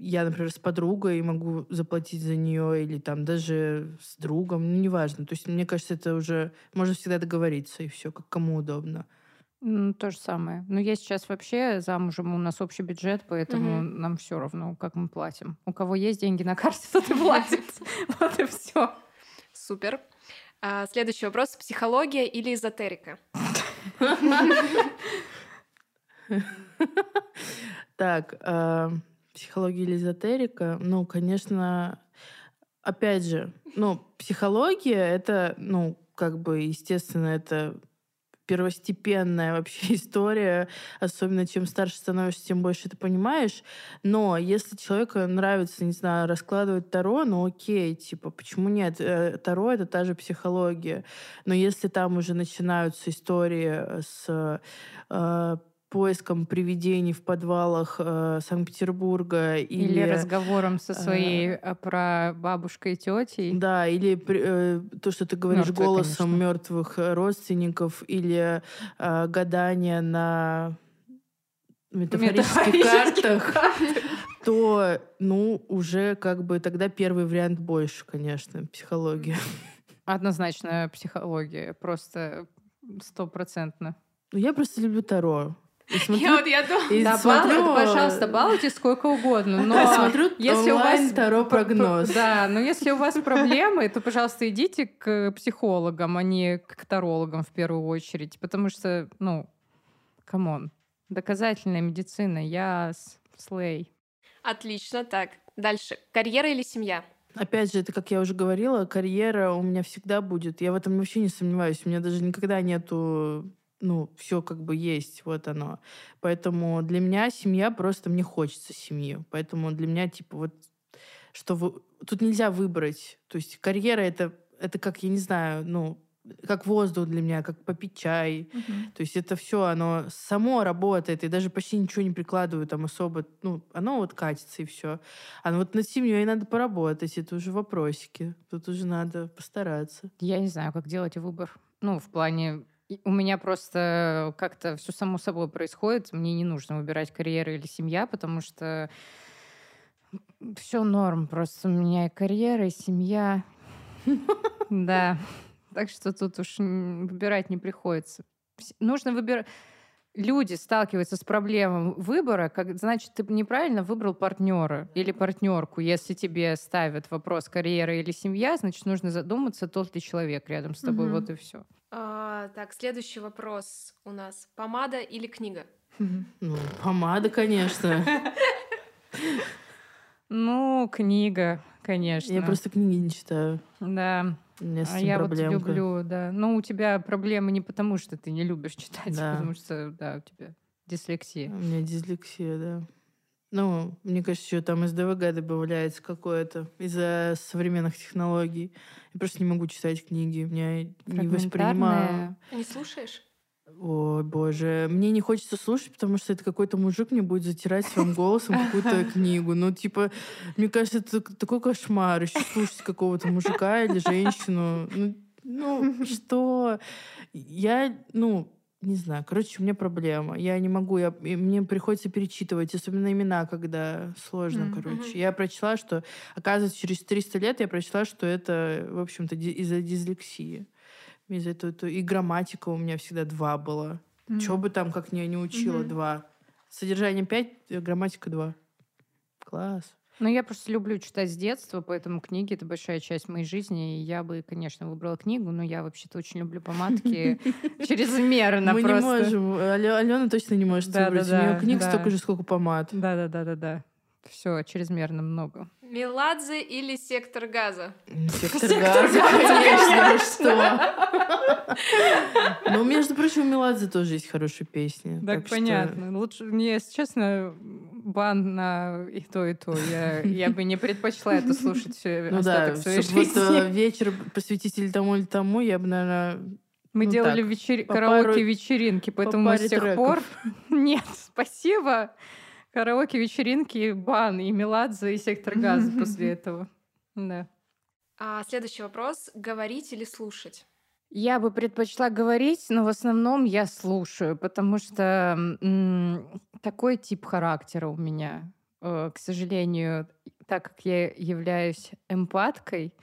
я, например, с подругой могу заплатить за нее или там даже с другом, ну, неважно. То есть, мне кажется, это уже можно всегда договориться, и все, как кому удобно. Ну, то же самое. Но я сейчас вообще замужем, у нас общий бюджет, поэтому угу. нам все равно, как мы платим. У кого есть деньги на карте, тот и платит. Вот и все. Супер. А, следующий вопрос. Психология или эзотерика? Так, а, Психология или эзотерика? Ну, конечно, опять же, ну, психология — это, ну, как бы, естественно, это первостепенная вообще история, особенно чем старше становишься, тем больше ты понимаешь. Но если человеку нравится, не знаю, раскладывать Таро, ну окей, типа, почему нет? Э, Таро — это та же психология. Но если там уже начинаются истории с э, поиском привидений в подвалах э, Санкт-Петербурга или, или разговором со своей э, про бабушкой и тетей. Да, или э, то, что ты говоришь Мертвые, голосом мертвых родственников, или э, гадание на метафорических, метафорических картах, то, ну, уже как бы тогда первый вариант больше, конечно, психология. Однозначно психология, просто стопроцентно. Ну, я просто люблю Таро. И смотрю, я вот я думаю, да, смотрю, балуйте, пожалуйста, балуйте сколько угодно. Но смотрю если у вас таро прогноз. Да, но если у вас проблемы, то, пожалуйста, идите к психологам, а не к тарологам в первую очередь, потому что, ну, come on. Доказательная медицина. Yeah, slay. Отлично. Так, дальше. Карьера или семья? Опять же, это, как я уже говорила, карьера у меня всегда будет. Я в этом вообще не сомневаюсь. У меня даже никогда нету ну, все как бы есть, вот оно. Поэтому для меня семья просто, мне хочется семьи. Поэтому для меня, типа, вот, что вы... Тут нельзя выбрать. То есть карьера это, это как, я не знаю, ну, как воздух для меня, как попить чай. Мгм. То есть это все, оно само работает, и даже почти ничего не прикладываю там особо. Ну, оно вот катится, и все. А вот над семьей надо поработать, это уже вопросики. Тут уже надо постараться. Я не знаю, как делать выбор. Ну, в плане... и У меня просто как-то все само собой происходит. Мне не нужно выбирать карьера или семья, потому что все норм. Просто у меня и карьера, и семья. Да. Так что тут уж выбирать не приходится. Нужно выбирать... Люди сталкиваются с проблемой выбора, как значит, ты неправильно выбрал партнера или партнерку. Если тебе ставят вопрос карьера или семья, значит, нужно задуматься, тот ли человек рядом с тобой. Мгм. Вот и все. А, так, следующий вопрос у нас. Помада или книга? Ну, помада, конечно. Ну, книга, конечно. Я просто книги не читаю. Да. У меня с А этим я вот проблемка. люблю, да. Но у тебя проблемы не потому, что ты не любишь читать, Да. а потому что, да, у тебя дислексия. У меня дислексия, да. Ну, мне кажется, еще там из ДВГ добавляется какое-то из-за современных технологий. Я просто не могу читать книги. Меня не воспринимаю. Не слушаешь? Ой, боже. Мне не хочется слушать, потому что это какой-то мужик мне будет затирать своим голосом какую-то книгу. Ну, типа, мне кажется, это такой кошмар. Еще слушать какого-то мужика или женщину. Ну, ну, что? Я, ну, не знаю. Короче, у меня проблема. Я не могу, я, мне приходится перечитывать, особенно имена, когда сложно, Мгм. короче. Я прочла, что, оказывается, через 300 лет я прочла, что это, в общем-то, из-за дислексии. Из-за этого, то- и грамматика у меня всегда два была. Мгм. Чего бы там, как не, не учила, Мгм. два. Содержание пять, э, грамматика два. Класс. Ну, я просто люблю читать с детства, поэтому книги — это большая часть моей жизни. И я бы, конечно, выбрала книгу, но я вообще-то очень люблю помадки чрезмерно Мы не можем. Алена точно не может выбрать. У нее книг столько же, сколько помад. Да-да-да-да-да. Все, чрезмерно много. Меладзе или сектор газа? Сектор газа, конечно, что? Ну, между прочим, у Меладзе тоже есть хорошие песни. Так, что- понятно. Лучше, мне, если честно, бан на и то, и то. Я, я бы не предпочла это слушать Ну да, своей чтобы вот э, вечер посвятить или тому, или тому, я бы, наверное... Мы ну делали так, вечер- по караоке-вечеринки, по поэтому паре с тех треков. пор... Нет, спасибо. Караоке-вечеринки, бан и Меладзе, и Сектор газа после этого. Да. А, следующий вопрос. Говорить или слушать? Я бы предпочла говорить, но в основном я слушаю, потому что м, такой тип характера у меня. Э, К сожалению, так как я являюсь эмпаткой,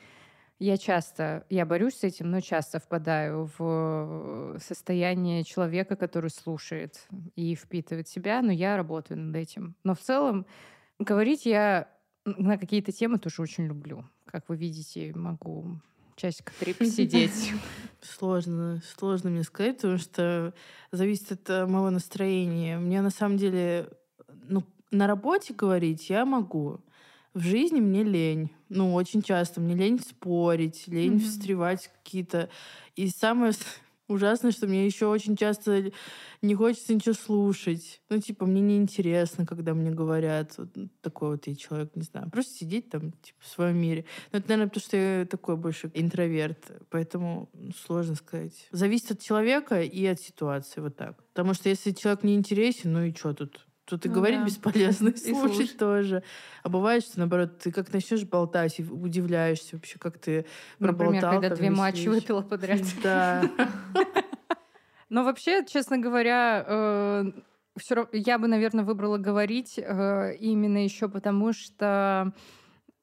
я часто, я борюсь с этим, но часто впадаю в состояние человека, который слушает и впитывает себя, но я работаю над этим. Но в целом говорить я на какие-то темы тоже очень люблю. Как вы видите, могу часика три посидеть. Сложно, сложно мне сказать, потому что зависит от э, моего настроения. Мне на самом деле, ну, на работе говорить я могу. В жизни мне лень. Ну, очень часто. Мне лень спорить, лень Мгм. встревать какие-то... И самое ужасное, что мне еще очень часто не хочется ничего слушать. Ну, типа, мне неинтересно, когда мне говорят. Вот такой вот я человек, не знаю. Просто сидеть там, типа, в своем мире. Но это, наверное, потому что я такой больше интроверт. Поэтому сложно сказать. Зависит от человека и от ситуации. Вот так. Потому что если человек не интересен, ну и что тут? Тут и Ну говорить да. бесполезно, и слушать слушать. тоже. А бывает, что наоборот, ты как начнешь болтать и удивляешься вообще, как ты Например, проболтал. когда там две матчи выпила подряд. Да. Но вообще, честно говоря, все равно я бы, наверное, выбрала говорить э, именно еще потому, что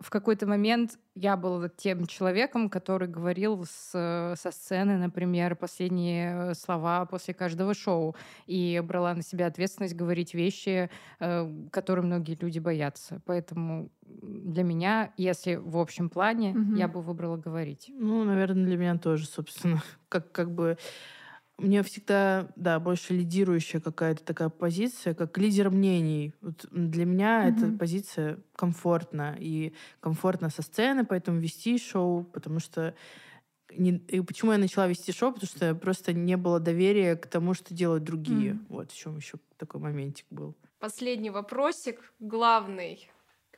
в какой-то момент я была тем человеком, который говорил с, со сцены, например, последние э, слова после каждого шоу и брала на себя ответственность говорить вещи, э, которые многие люди боятся. Поэтому для меня, если в общем плане, Мгм. я бы выбрала говорить. Ну, наверное, для меня тоже, собственно. Как, как бы мне всегда, да, больше лидирующая какая-то такая позиция, как лидер мнений. Вот для меня mm-hmm. эта позиция комфортна. И комфортно со сцены, поэтому вести шоу, потому что... Не, и почему я начала вести шоу? Потому что просто не было доверия к тому, что делают другие. Mm-hmm. Вот в чем еще такой моментик был. Последний вопросик, главный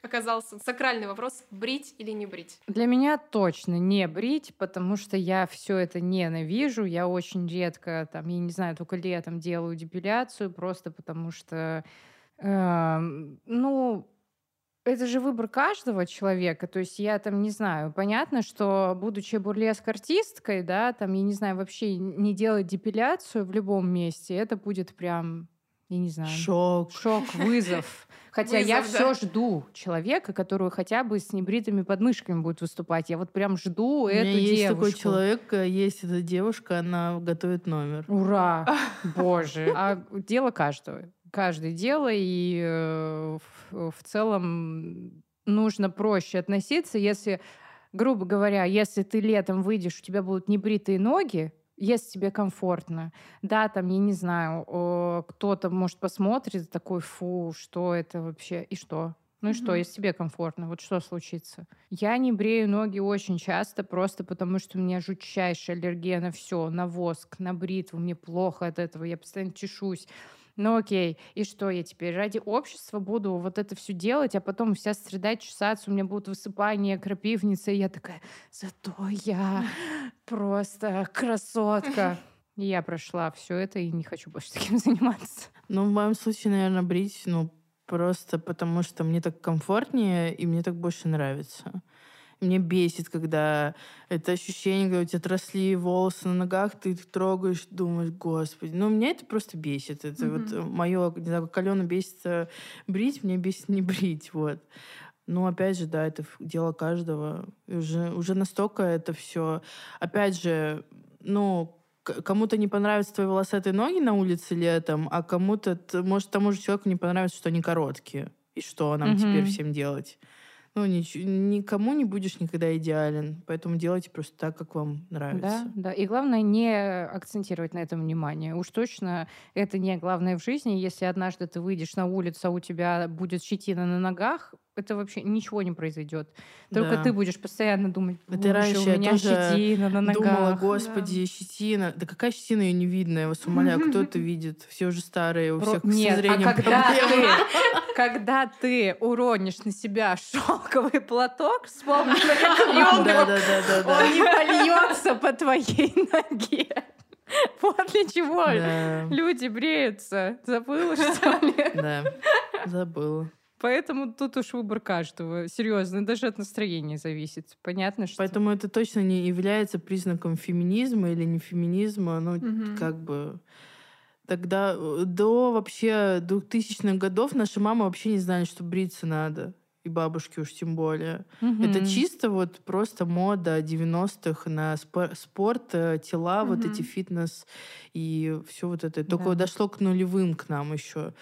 оказался сакральный вопрос, брить или не брить? Для меня точно не брить, потому что я все это ненавижу. Я очень редко, там, я не знаю, только летом делаю депиляцию, просто потому что, э, ну, это же выбор каждого человека. То есть я там не знаю. Понятно, что будучи бурлеск-артисткой, да, там, я не знаю, вообще не делать депиляцию в любом месте, это будет прям я не знаю. Шок. Шок, вызов. Хотя вызов, я да. все жду человека, который хотя бы с небритыми подмышками будет выступать. Я вот прям жду У эту есть девушку. такой человек, э, есть эта девушка, она готовит номер. Ура! Боже. А дело каждого. Каждое дело, и э, в, в целом нужно проще относиться, если грубо говоря, если ты летом выйдешь, у тебя будут небритые ноги, если тебе комфортно. Да, там, я не знаю, кто-то, может, посмотрит такой, фу, что это вообще, и что? Ну и mm-hmm. что, если тебе комфортно, вот что случится? Я не брею ноги очень часто, просто потому что у меня жутчайшая аллергия на все, на воск, на бритву, мне плохо от этого, я постоянно чешусь. Ну окей, и что я теперь ради общества буду вот это все делать, а потом вся страдать, чесаться, у меня будут высыпания, крапивницы, и я такая, зато я просто красотка. И я прошла все это и не хочу больше таким заниматься. Ну, в моем случае, наверное, брить, ну, просто потому что мне так комфортнее, и мне так больше нравится. Мне бесит, когда это ощущение, когда у тебя отросли волосы на ногах, ты их трогаешь, думаешь, господи. Ну, меня это просто бесит. Это mm-hmm. вот мое, не знаю, как Алена бесит брить, мне бесит не брить, вот. Ну, опять же, да, это дело каждого. И уже, уже настолько это все. Опять же, ну, кому-то не понравятся твои волосатые ноги на улице летом, а кому-то, может, тому же человеку не понравится, что они короткие. И что нам mm-hmm. теперь всем делать? Ну, нич- никому не будешь никогда идеален, поэтому делайте просто так, как вам нравится. Да, да. И главное не акцентировать на этом внимание. Уж точно это не главное в жизни. Если однажды ты выйдешь на улицу, а у тебя будет щетина на ногах, это вообще ничего не произойдет. Только да. ты будешь постоянно думать, это раньше у меня щетина на ногах. Думала, господи, да. щетина. Да какая щетина, ее не видно, я вас умоляю, кто это видит? Все уже старые, у всех Нет, а когда ты, когда ты уронишь на себя шелковый платок, вспомни, он не польется по твоей ноге. Вот для чего да. люди бреются. Забыла, что ли? Да, забыла. Поэтому тут уж выбор каждого. Серьезно, даже от настроения зависит. Понятно, что... Поэтому это точно не является признаком феминизма или не феминизма. Ну, угу. как бы... Тогда э, до вообще 2000-х годов наши мамы вообще не знали, что бриться надо. И бабушки уж тем более. Угу. Это чисто вот просто мода 90-х на спорт, э, тела, угу. вот эти фитнес и все вот это. Только да. дошло к нулевым к нам еще.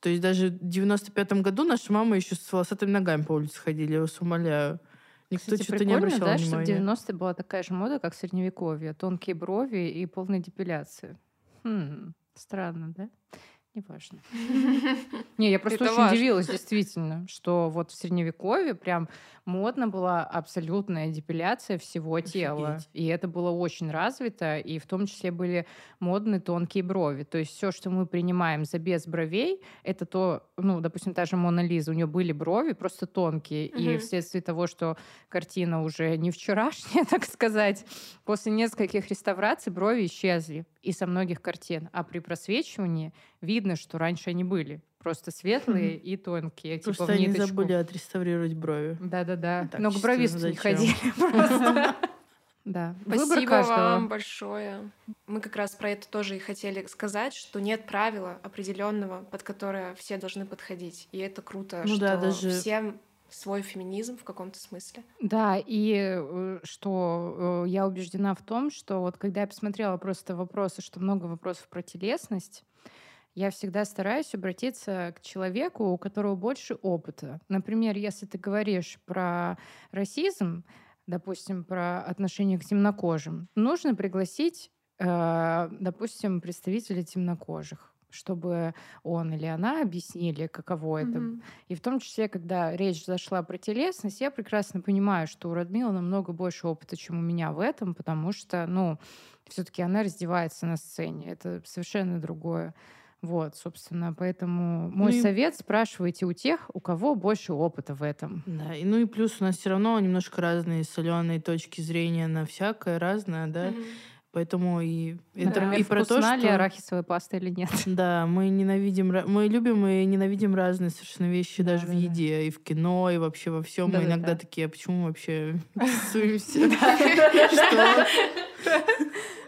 То есть даже в 95-м году наша мама еще с волосатыми ногами по улице ходили, я вас умоляю. Никто что-то не обращал да, внимания. что в 90-е была такая же мода, как в Средневековье. Тонкие брови и полная депиляция. Хм, странно, да? Неважно. Не, я просто очень удивилась, действительно, что вот в Средневековье прям модно была абсолютная депиляция всего тела. И это было очень развито, и в том числе были модны тонкие брови. То есть все, что мы принимаем за без бровей, это то, ну, допустим, та же Мона Лиза, у нее были брови просто тонкие, угу. и вследствие того, что картина уже не вчерашняя, так сказать, после нескольких реставраций брови исчезли и со многих картин. А при просвечивании видно, что раньше они были. Просто светлые и тонкие. Типа просто типа они забыли отреставрировать брови. Да-да-да. Но к бровисту не ходили просто. Да. Спасибо вам большое. Мы как раз про это тоже и хотели сказать, что нет правила определенного, под которое все должны подходить. И это круто, ну, что да, даже... всем свой феминизм в каком-то смысле. Да, и э, что э, я убеждена в том, что вот когда я посмотрела просто вопросы, что много вопросов про телесность, я всегда стараюсь обратиться к человеку, у которого больше опыта. Например, если ты говоришь про расизм, допустим, про отношение к темнокожим, нужно пригласить э, допустим, представители темнокожих чтобы он или она объяснили, каково это. Мгм. И в том числе, когда речь зашла про телесность, я прекрасно понимаю, что у Радмила намного больше опыта, чем у меня в этом, потому что, ну, все-таки она раздевается на сцене. Это совершенно другое. Вот, собственно, поэтому мой Ну и- совет спрашивайте у тех, у кого больше опыта в этом. Да, и ну и плюс у нас все равно немножко разные соленые точки зрения на всякое разное, да. Мгм. Поэтому и это Например, и про то, вкусна ли что арахисовая паста или нет. да, мы ненавидим, мы любим и ненавидим разные совершенно вещи даже в Да-да-да. еде и в кино и вообще во всем. Мы Да-да-да. иногда такие, а почему мы вообще тусуемся? Что?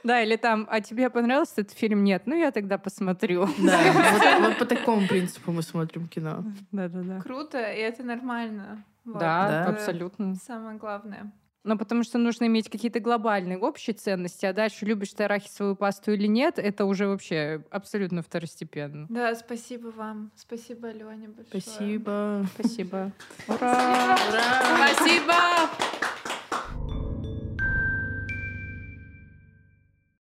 Да, или там, а тебе понравился этот фильм? Нет, ну я тогда посмотрю. Да, вот, вот по такому принципу мы смотрим кино. Да-да-да. Круто, и это нормально. Вот, Да, Да. абсолютно. Самое главное. Ну, потому что нужно иметь какие-то глобальные общие ценности, а дальше любишь ты арахисовую пасту или нет, это уже вообще абсолютно второстепенно. Да, спасибо вам. Спасибо, Алене, большое. Спасибо. Спасибо. Ура! Ура! Спасибо!